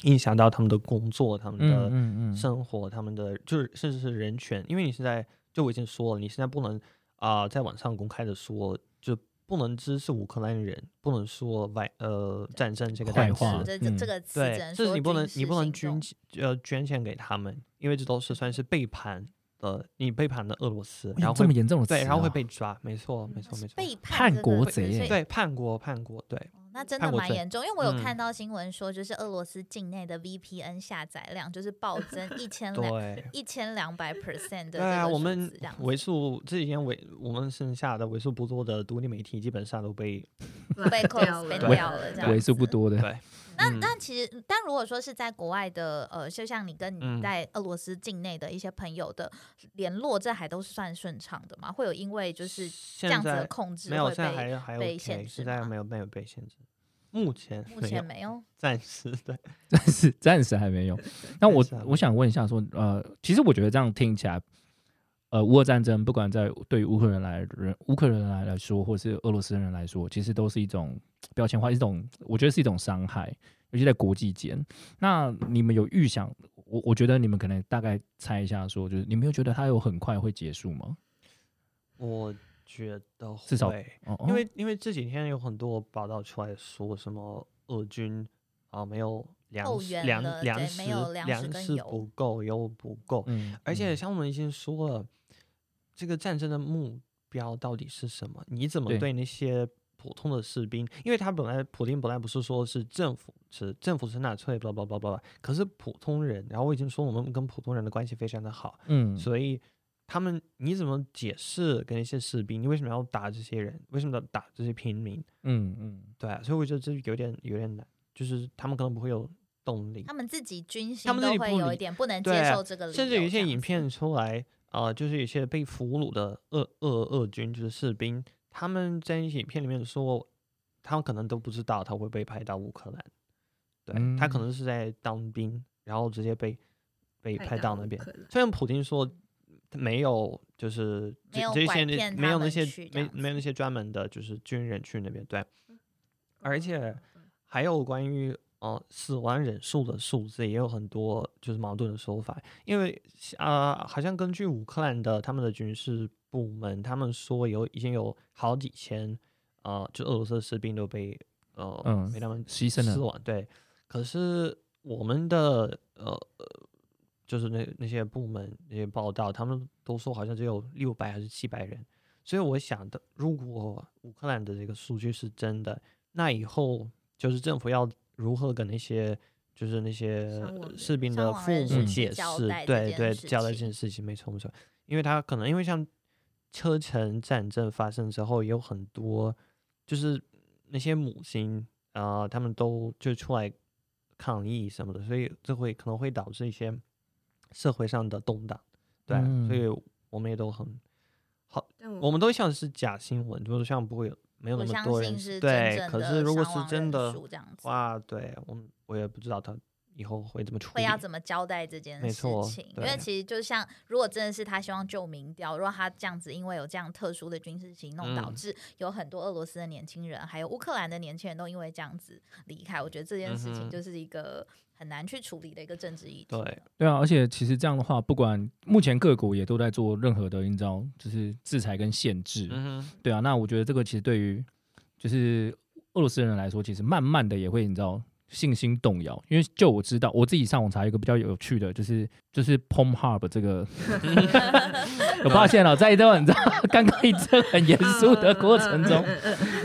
影响到他们的工作、他们嗯的嗯嗯，生活、他们的就是甚至是人权，因为你现在就我已经说了，你现在不能啊、在网上公开的说，就不能支持乌克兰人，不能说外呃战争这个坏单话词。这这个词对是你不能你不能捐钱呃捐钱给他们，因为这都是算是背叛呃你背叛了俄罗斯，然后这会么严重的词啊，对，然后会被抓，没错，没错，没错。背叛叛国贼对，叛国，叛国，对，哦那真的蛮严重，因为我有嗯看到新闻说，就是俄罗斯境内的 VPN 下载量就是暴增 <laughs> 一千两对，一千两百 <laughs> percent 的对啊，我们为数这几天为我们剩下的为数不多的独立媒体，基本上都被被 <laughs> close 被对掉了这样为数不多的，对。那嗯但其实，但如果说是在国外的，呃，就像你跟你嗯在俄罗斯境内的一些朋友的联络，这还都是算顺畅的吗？会有因为就是这样子的控制没有，会现在被还还被限制现在吗没有没有被限制，目前目，前没有。暂时对，暂时暂时还没有。<laughs> 那我我想问一下说，呃，其实我觉得这样听起来，呃，乌俄战争不管在对于乌克兰来人乌克兰人来来说，或是俄罗斯人来说，其实都是一种标签化，一种我觉得是一种伤害，尤其在国际间。那你们有预想？我我觉得你们可能大概猜一下说，就是你们有觉得它有很快会结束吗？我觉得至少会，哦，哦因为因为这几天有很多报道出来说什么俄军啊没有粮食粮粮食粮食不够，油不够，嗯，而且嗯像我们已经说了，这个战争的目标到底是什么？你怎么对对那些普通的士兵？因为他本来普丁本来不是说是政府是政府是纳粹，巴拉巴拉巴拉，可是普通人，然后我已经说我们跟普通人的关系非常的好，嗯，所以他们你怎么解释跟那些士兵？你为什么要打这些人？为什么要打这些平民？嗯嗯，对啊，所以我觉得这有点有点难，就是他们可能不会有动力他。们自己军心都们自己会有一点不能接受这个理由，甚至有一些影片出来，呃，就是有些被俘虏的俄俄俄军，就是士兵，他们在影片里面说，他们可能都不知道他会被派到乌克兰，对、他可嗯能是在当兵，然后直接被被派到那边。虽然普京说没有，就是这些没有那些没没有那些专门的，就是军人去那边，对。而且嗯还有关于呃死亡人数的数字也有很多就是矛盾的说法，因为啊、好像根据乌克兰的他们的军事部门，他们说有已经有好几千呃就俄罗斯士兵都被呃、嗯被他们牺牲了死亡，对。可是我们的呃呃就是那那些部门那些报道，他们都说好像只有六百还是七百人，所以我想的，如果乌克兰的这个数据是真的，那以后就是政府要如何跟那些就是那些士兵的父母解释对对，交代这件事情，没错没错，因为他可能因为像车臣战争发生之后，也有很多就是那些母亲啊、呃他们都就出来抗议什么的，所以这会可能会导致一些社会上的动荡，对，嗯所以我们也都很好我我们都像是假新闻，就是像不会有没有那么多人对，可是如果是真的哇，对我我也不知道他以后会怎么处理，会要怎么交代这件事情？因为其实就像，如果真的是他希望救民调，如果他这样子，因为有这样特殊的军事行动，导嗯致有很多俄罗斯的年轻人，还有乌克兰的年轻人都因为这样子离开，我觉得这件事情就是一个很难去处理的一个政治议题。对，对啊，而且其实这样的话，不管目前各国也都在做任何的，你知道，就是制裁跟限制。嗯哼，对啊，那我觉得这个其实对于就是俄罗斯人来说，其实慢慢的也会你知道信心动摇，因为就我知道，我自己上网查一个比较有趣的，就是就是 Pom Hub 这个，<laughs> 我发现了，在一段你知道刚刚一阵很严肃的过程中，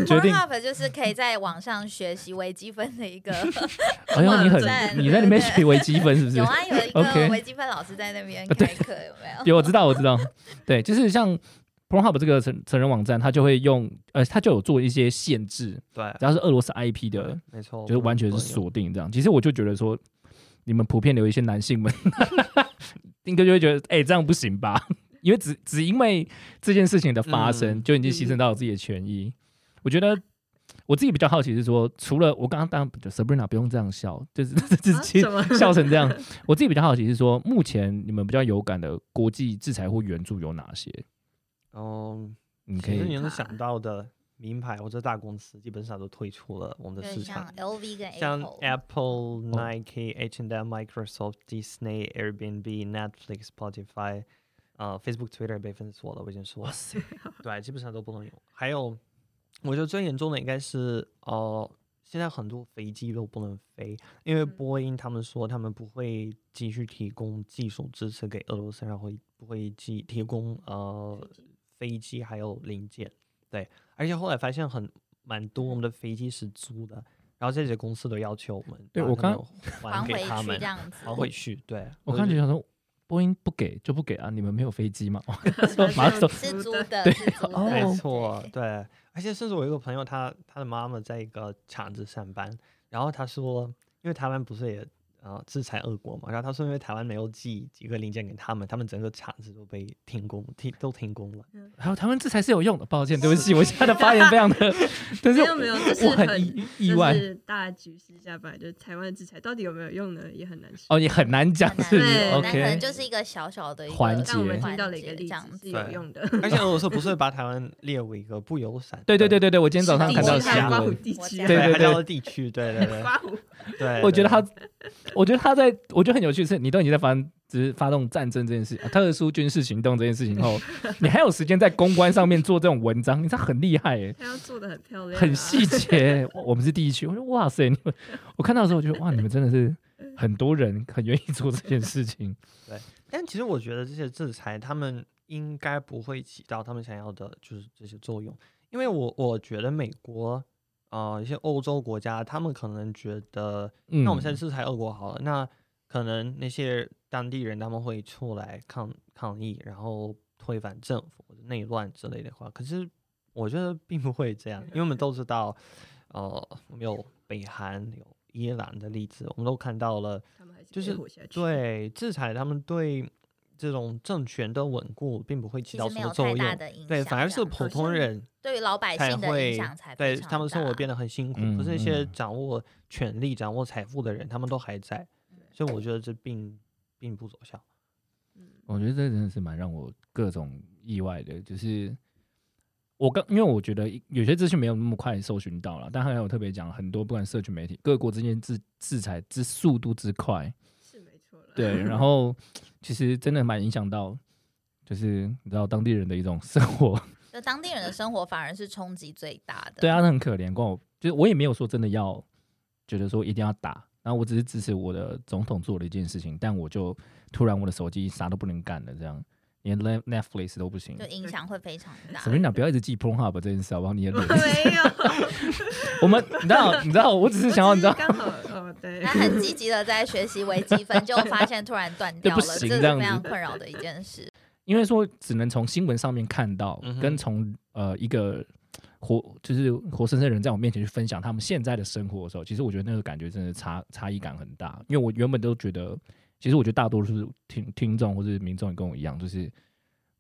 决定，Pornhub 就是可以在网上学习微积分的一个，<laughs> 哎呦，你很你在里面学微积分是不是？有？啊，有一 OK 个微积分老师在那边开课，有没有？有，我知道，我知道，对，就是像 Pornhub 这个成成人网站，它就会用呃，它就有做一些限制，对，只要是俄罗斯 IP 的，没错，就是完全是锁定这样。其实我就觉得说，你们普遍留一些男性们，<laughs> 应该就会觉得，哎、这样不行吧？<laughs> 因为只只因为这件事情的发生，嗯就已经牺牲到了自己的权益。我觉得我自己比较好奇是说，除了我刚刚当然 Sabrina 不用这样笑，就是这 <laughs> 啊其实笑成这样。我自己比较好奇是说，目前你们比较有感的国际制裁或援助有哪些？嗯，你可以其实你能想到的名牌或者大公司，基本上都退出了我们的对，市像场。LV 跟像 Apple，Apple、Nike、H&M、Microsoft、Disney、Airbnb、Netflix、Spotify，呃，Facebook、Twitter 被封锁了，我已经说了。对，基本上都不能用。还有，我觉得最严重的应该是呃，现在很多飞机都不能飞，因为嗯波音他们说他们不会继续提供技术支持给俄罗斯，然后会不会继提供呃飞机还有零件。对，而且后来发现很蛮多我们的飞机是租的，然后这些公司都要求我们对我刚把他们还给他们这，样子。还回去。对，我就觉看就想说，波音不给就不给啊，你们没有飞机吗？<laughs> 说马上说是租的，对没错，对对，而且甚至我有一个朋友，他他的妈妈在一个厂子上班，然后他说，因为台湾不是也呃制裁俄国嘛，然后他说因为台湾没有寄几个零件给他们，他们整个厂子都被停工，停都停工了。还有台湾制裁是有用的，抱歉，<laughs> 对不起，我现在的发言非常的，<laughs> 但是没有没有，这是我很很意意外就是大局势下本来就是台湾的制裁到底有没有用呢，也很难说。哦，也很难讲，是不是？OK，可能就是一个小小的一个环节我们环听到了一个例子子是有用的，而且俄罗斯不是 <laughs> 把台湾列为一个不友善？对对对对对，我今天早上看到新闻，地区啊，对对还叫地区，对对对对。<laughs> 我觉得他，我觉得他在，我觉得很有趣是，你都已经在发只是发动战争这件事、啊特殊军事行动这件事情后，你还有时间在公关上面做这种文章，你这很厉害哎、他要做的很漂亮啊，很细节。我们是第一区，我说哇塞，你们我看到的时候，我觉得哇，你们真的是很多人很愿意做这件事情。<laughs> 对但其实我觉得这些制裁，他们应该不会起到他们想要的，就是这些作用。因为我我觉得美国，呃，一些欧洲国家，他们可能觉得，嗯，那我们现在制裁俄国好了，那可能那些当地人他们会出来抗抗议，然后推翻政府内乱之类的话，可是我觉得并不会这样，因为我们都知道，呃，我们有北韩有伊朗的例子，我们都看到了。就是对制裁，他们对这种政权的稳固并不会起到什么作用太大，的影响，对，反而是普通人对于老百姓的影会响才对他们生活大变得很辛苦。嗯可是那些嗯掌握权力、掌握财富的人，他们都还在，所以我觉得这并并不走效。嗯，我觉得这真的是蛮让我各种意外的，就是我刚因为我觉得有些资讯没有那么快搜寻到了，但还有特别讲很多，不管社群媒体各国之间制制裁之速度之快，对，<laughs> 然后其实真的蛮影响到，就是你知道当地人的一种生活，就当地人的生活反而是冲击最大的。对啊，他很可怜，光我就是我也没有说真的要觉得说一定要打，然后我只是支持我的总统做了一件事情，但我就突然我的手机啥都不能干了，这样连 Net- Netflix 都不行就。影响会非常大。Sabrina 不要一直记 Pornhub 这件事好不好？你的脸，<laughs> 没有，<laughs> 我们你知道你知道，我只是想要你知道，哦，对，他很积极的在学习微积分，就发现突然断掉了，这是非常困扰的一件事。因为说只能从新闻上面看到，嗯跟从呃一个活就是活生生的人在我面前去分享他们现在的生活的时候，其实我觉得那个感觉真的差差异感很大。因为我原本都觉得，其实我觉得大多数听听众或者民众也跟我一样，就是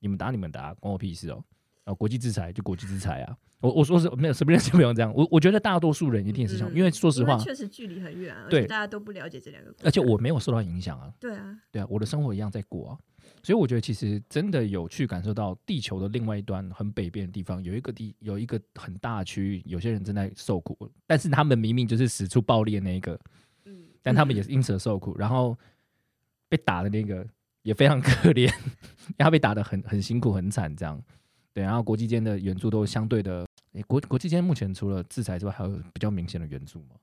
你们打你们打，关我屁事哦。啊，国际制裁就国际制裁啊！我我说是没有，随便就不用这样。我我觉得大多数人一定也是这样，嗯因为说实话，确实距离很远啊，而对且大家都不了解这两个国家，而且我没有受到影响啊。对啊，对啊，我的生活一样在过啊，所以我觉得其实真的有去感受到地球的另外一端很北边的地方，有一个地有一个很大的区域，有些人正在受苦，但是他们明明就是使出暴力的那一个，嗯，但他们也是因此而受苦，然后被打的那个也非常可怜，<laughs> 因为他被打的很很辛苦很惨这样。对，然后国际间的援助都相对的，诶，国国际间目前除了制裁之外，还有比较明显的援助吗？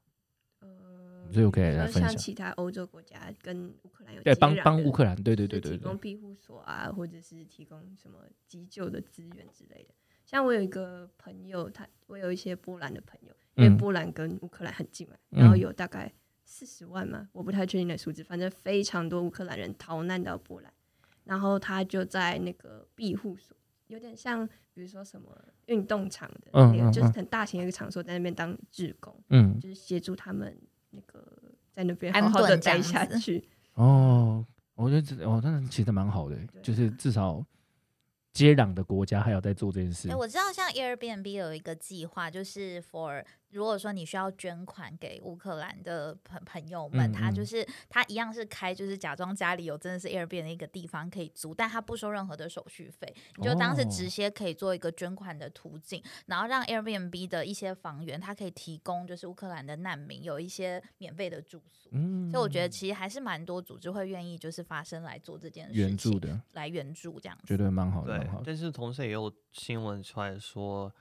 呃，所以我可以来分享像其他欧洲国家跟乌克兰有对，帮帮乌克兰，对对对对提供，庇护所啊，或者是提供什么急救的资源之类的。像我有一个朋友，他我有一些波兰的朋友，因为嗯波兰跟乌克兰很近嘛，嗯然后有大概四十万嘛，我不太确定的数字，反正非常多乌克兰人逃难到波兰，然后他就在那个庇护所有点像，比如说什么运动场的嗯那个，就是很大型的一个场所，在那边当志工，嗯，就是协助他们那个在那边安好好的待下去。哦，我觉得这哦，那其实蛮好的，对就是至少接壤的国家还有在做这件事哎、。我知道像 Airbnb 有一个计划，就是 for 如果说你需要捐款给乌克兰的朋朋友们，嗯嗯他就是他一样是开，就是假装家里有真的是 Airbnb 的一个地方可以租，但他不收任何的手续费，你就当是哦直接可以做一个捐款的途径，然后让 Airbnb 的一些房源，它可以提供就是乌克兰的难民有一些免费的住宿。嗯所以我觉得其实还是蛮多组织会愿意就是发声来做这件事情，援助的，来援助这样子。觉得蛮好的，对蛮好，的。但是同时也有新闻出来说，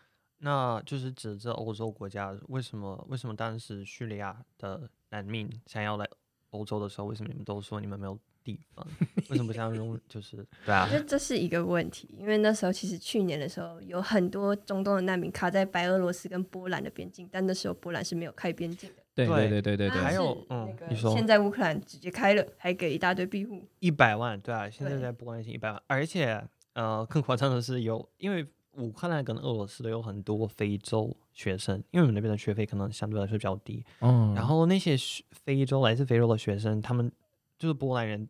那就是指这欧洲国家为什么为什么当时叙利亚的难民想要来欧洲的时候，为什么你们都说你们没有地方？为什么不想用 <laughs> 就是对啊我觉？得这是一个问题，因为那时候其实去年的时候有很多中东的难民卡在白俄罗斯跟波兰的边境，但那时候波兰是没有开边境的。对对对对对对对，还有嗯那个你说现在乌克兰直接开了，还给一大堆庇护。一百万，对啊，现在对在波兰已经一百万，而且呃，更夸张的是有，因为乌克兰跟俄罗斯都有很多非洲学生，因为我们那边的学费可能相对来说比较低，嗯，然后那些学非洲来自非洲的学生，他们就是波兰人，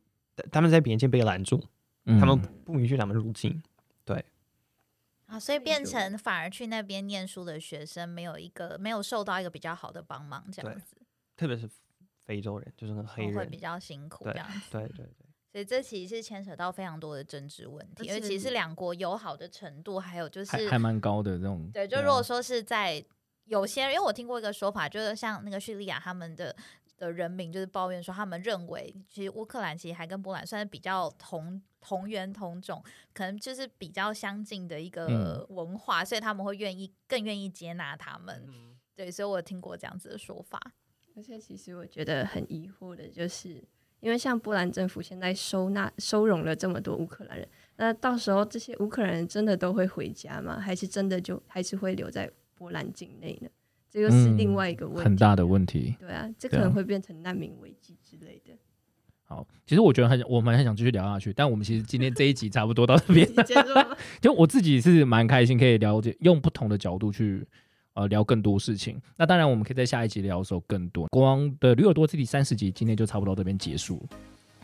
他们在边境被拦住，他们嗯不允许他们入境。对啊，所以变成反而去那边念书的学生没有一个没有受到一个比较好的帮忙，这样子特别是非洲人，就是那个黑人会比，较辛苦这样子。对对对，所以这其实是牵扯到非常多的政治问题，而而且是两国友好的程度，还有就是还还蛮高的这种。对，就啊如果说是在有些，因为我听过一个说法，就是像那个叙利亚他们的的人民就是抱怨说，他们认为其实乌克兰其实还跟波兰算是比较同同源同种，可能就是比较相近的一个嗯文化，所以他们会愿意更愿意接纳他们。对，所以我听过这样子的说法。而且其实我觉得很疑惑的就是，因为像波兰政府现在收纳收容了这么多乌克兰人，那到时候这些乌克兰人真的都会回家吗？还是真的就还是会留在波兰境内呢？这又是另外一个问题、嗯很大的问题。对啊，这可能会变成难民危机之类的。好，其实我觉得很想，我们很想继续聊下去，但我们其实今天这一集差不多到这边。<laughs> 结束吗就我自己是蛮开心，可以了解用不同的角度去呃聊更多事情。那当然，我们可以在下一集聊的时候更多。国王的驴耳朵这第三十集今天就差不多这边结束。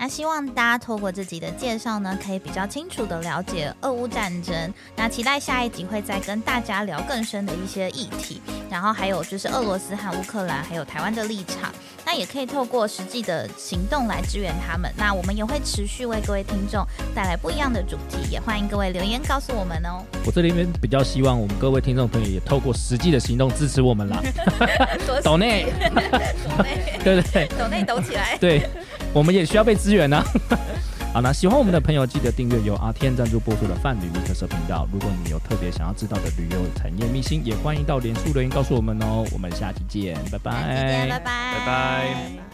那希望大家透过自己的介绍呢，可以比较清楚的了解俄乌战争。那期待下一集会再跟大家聊更深的一些议题，然后还有就是俄罗斯和乌克兰还有台湾的立场。那也可以透过实际的行动来支援他们。那我们也会持续为各位听众带来不一样的主题，也欢迎各位留言告诉我们哦。我这里面比较希望我们各位听众朋友也透过实际的行动支持我们啦，<laughs> 抖内，抖内对不对？<laughs> 抖内抖起来。对，我们也需要被支援呢、<laughs> 好，那喜欢我们的朋友记得订阅由阿天赞助播出的泛旅游特色频道。如果你们有特别想要知道的旅游产业秘辛，也欢迎到脸书留言告诉我们哦。我们下期见，拜拜。拜拜，拜拜。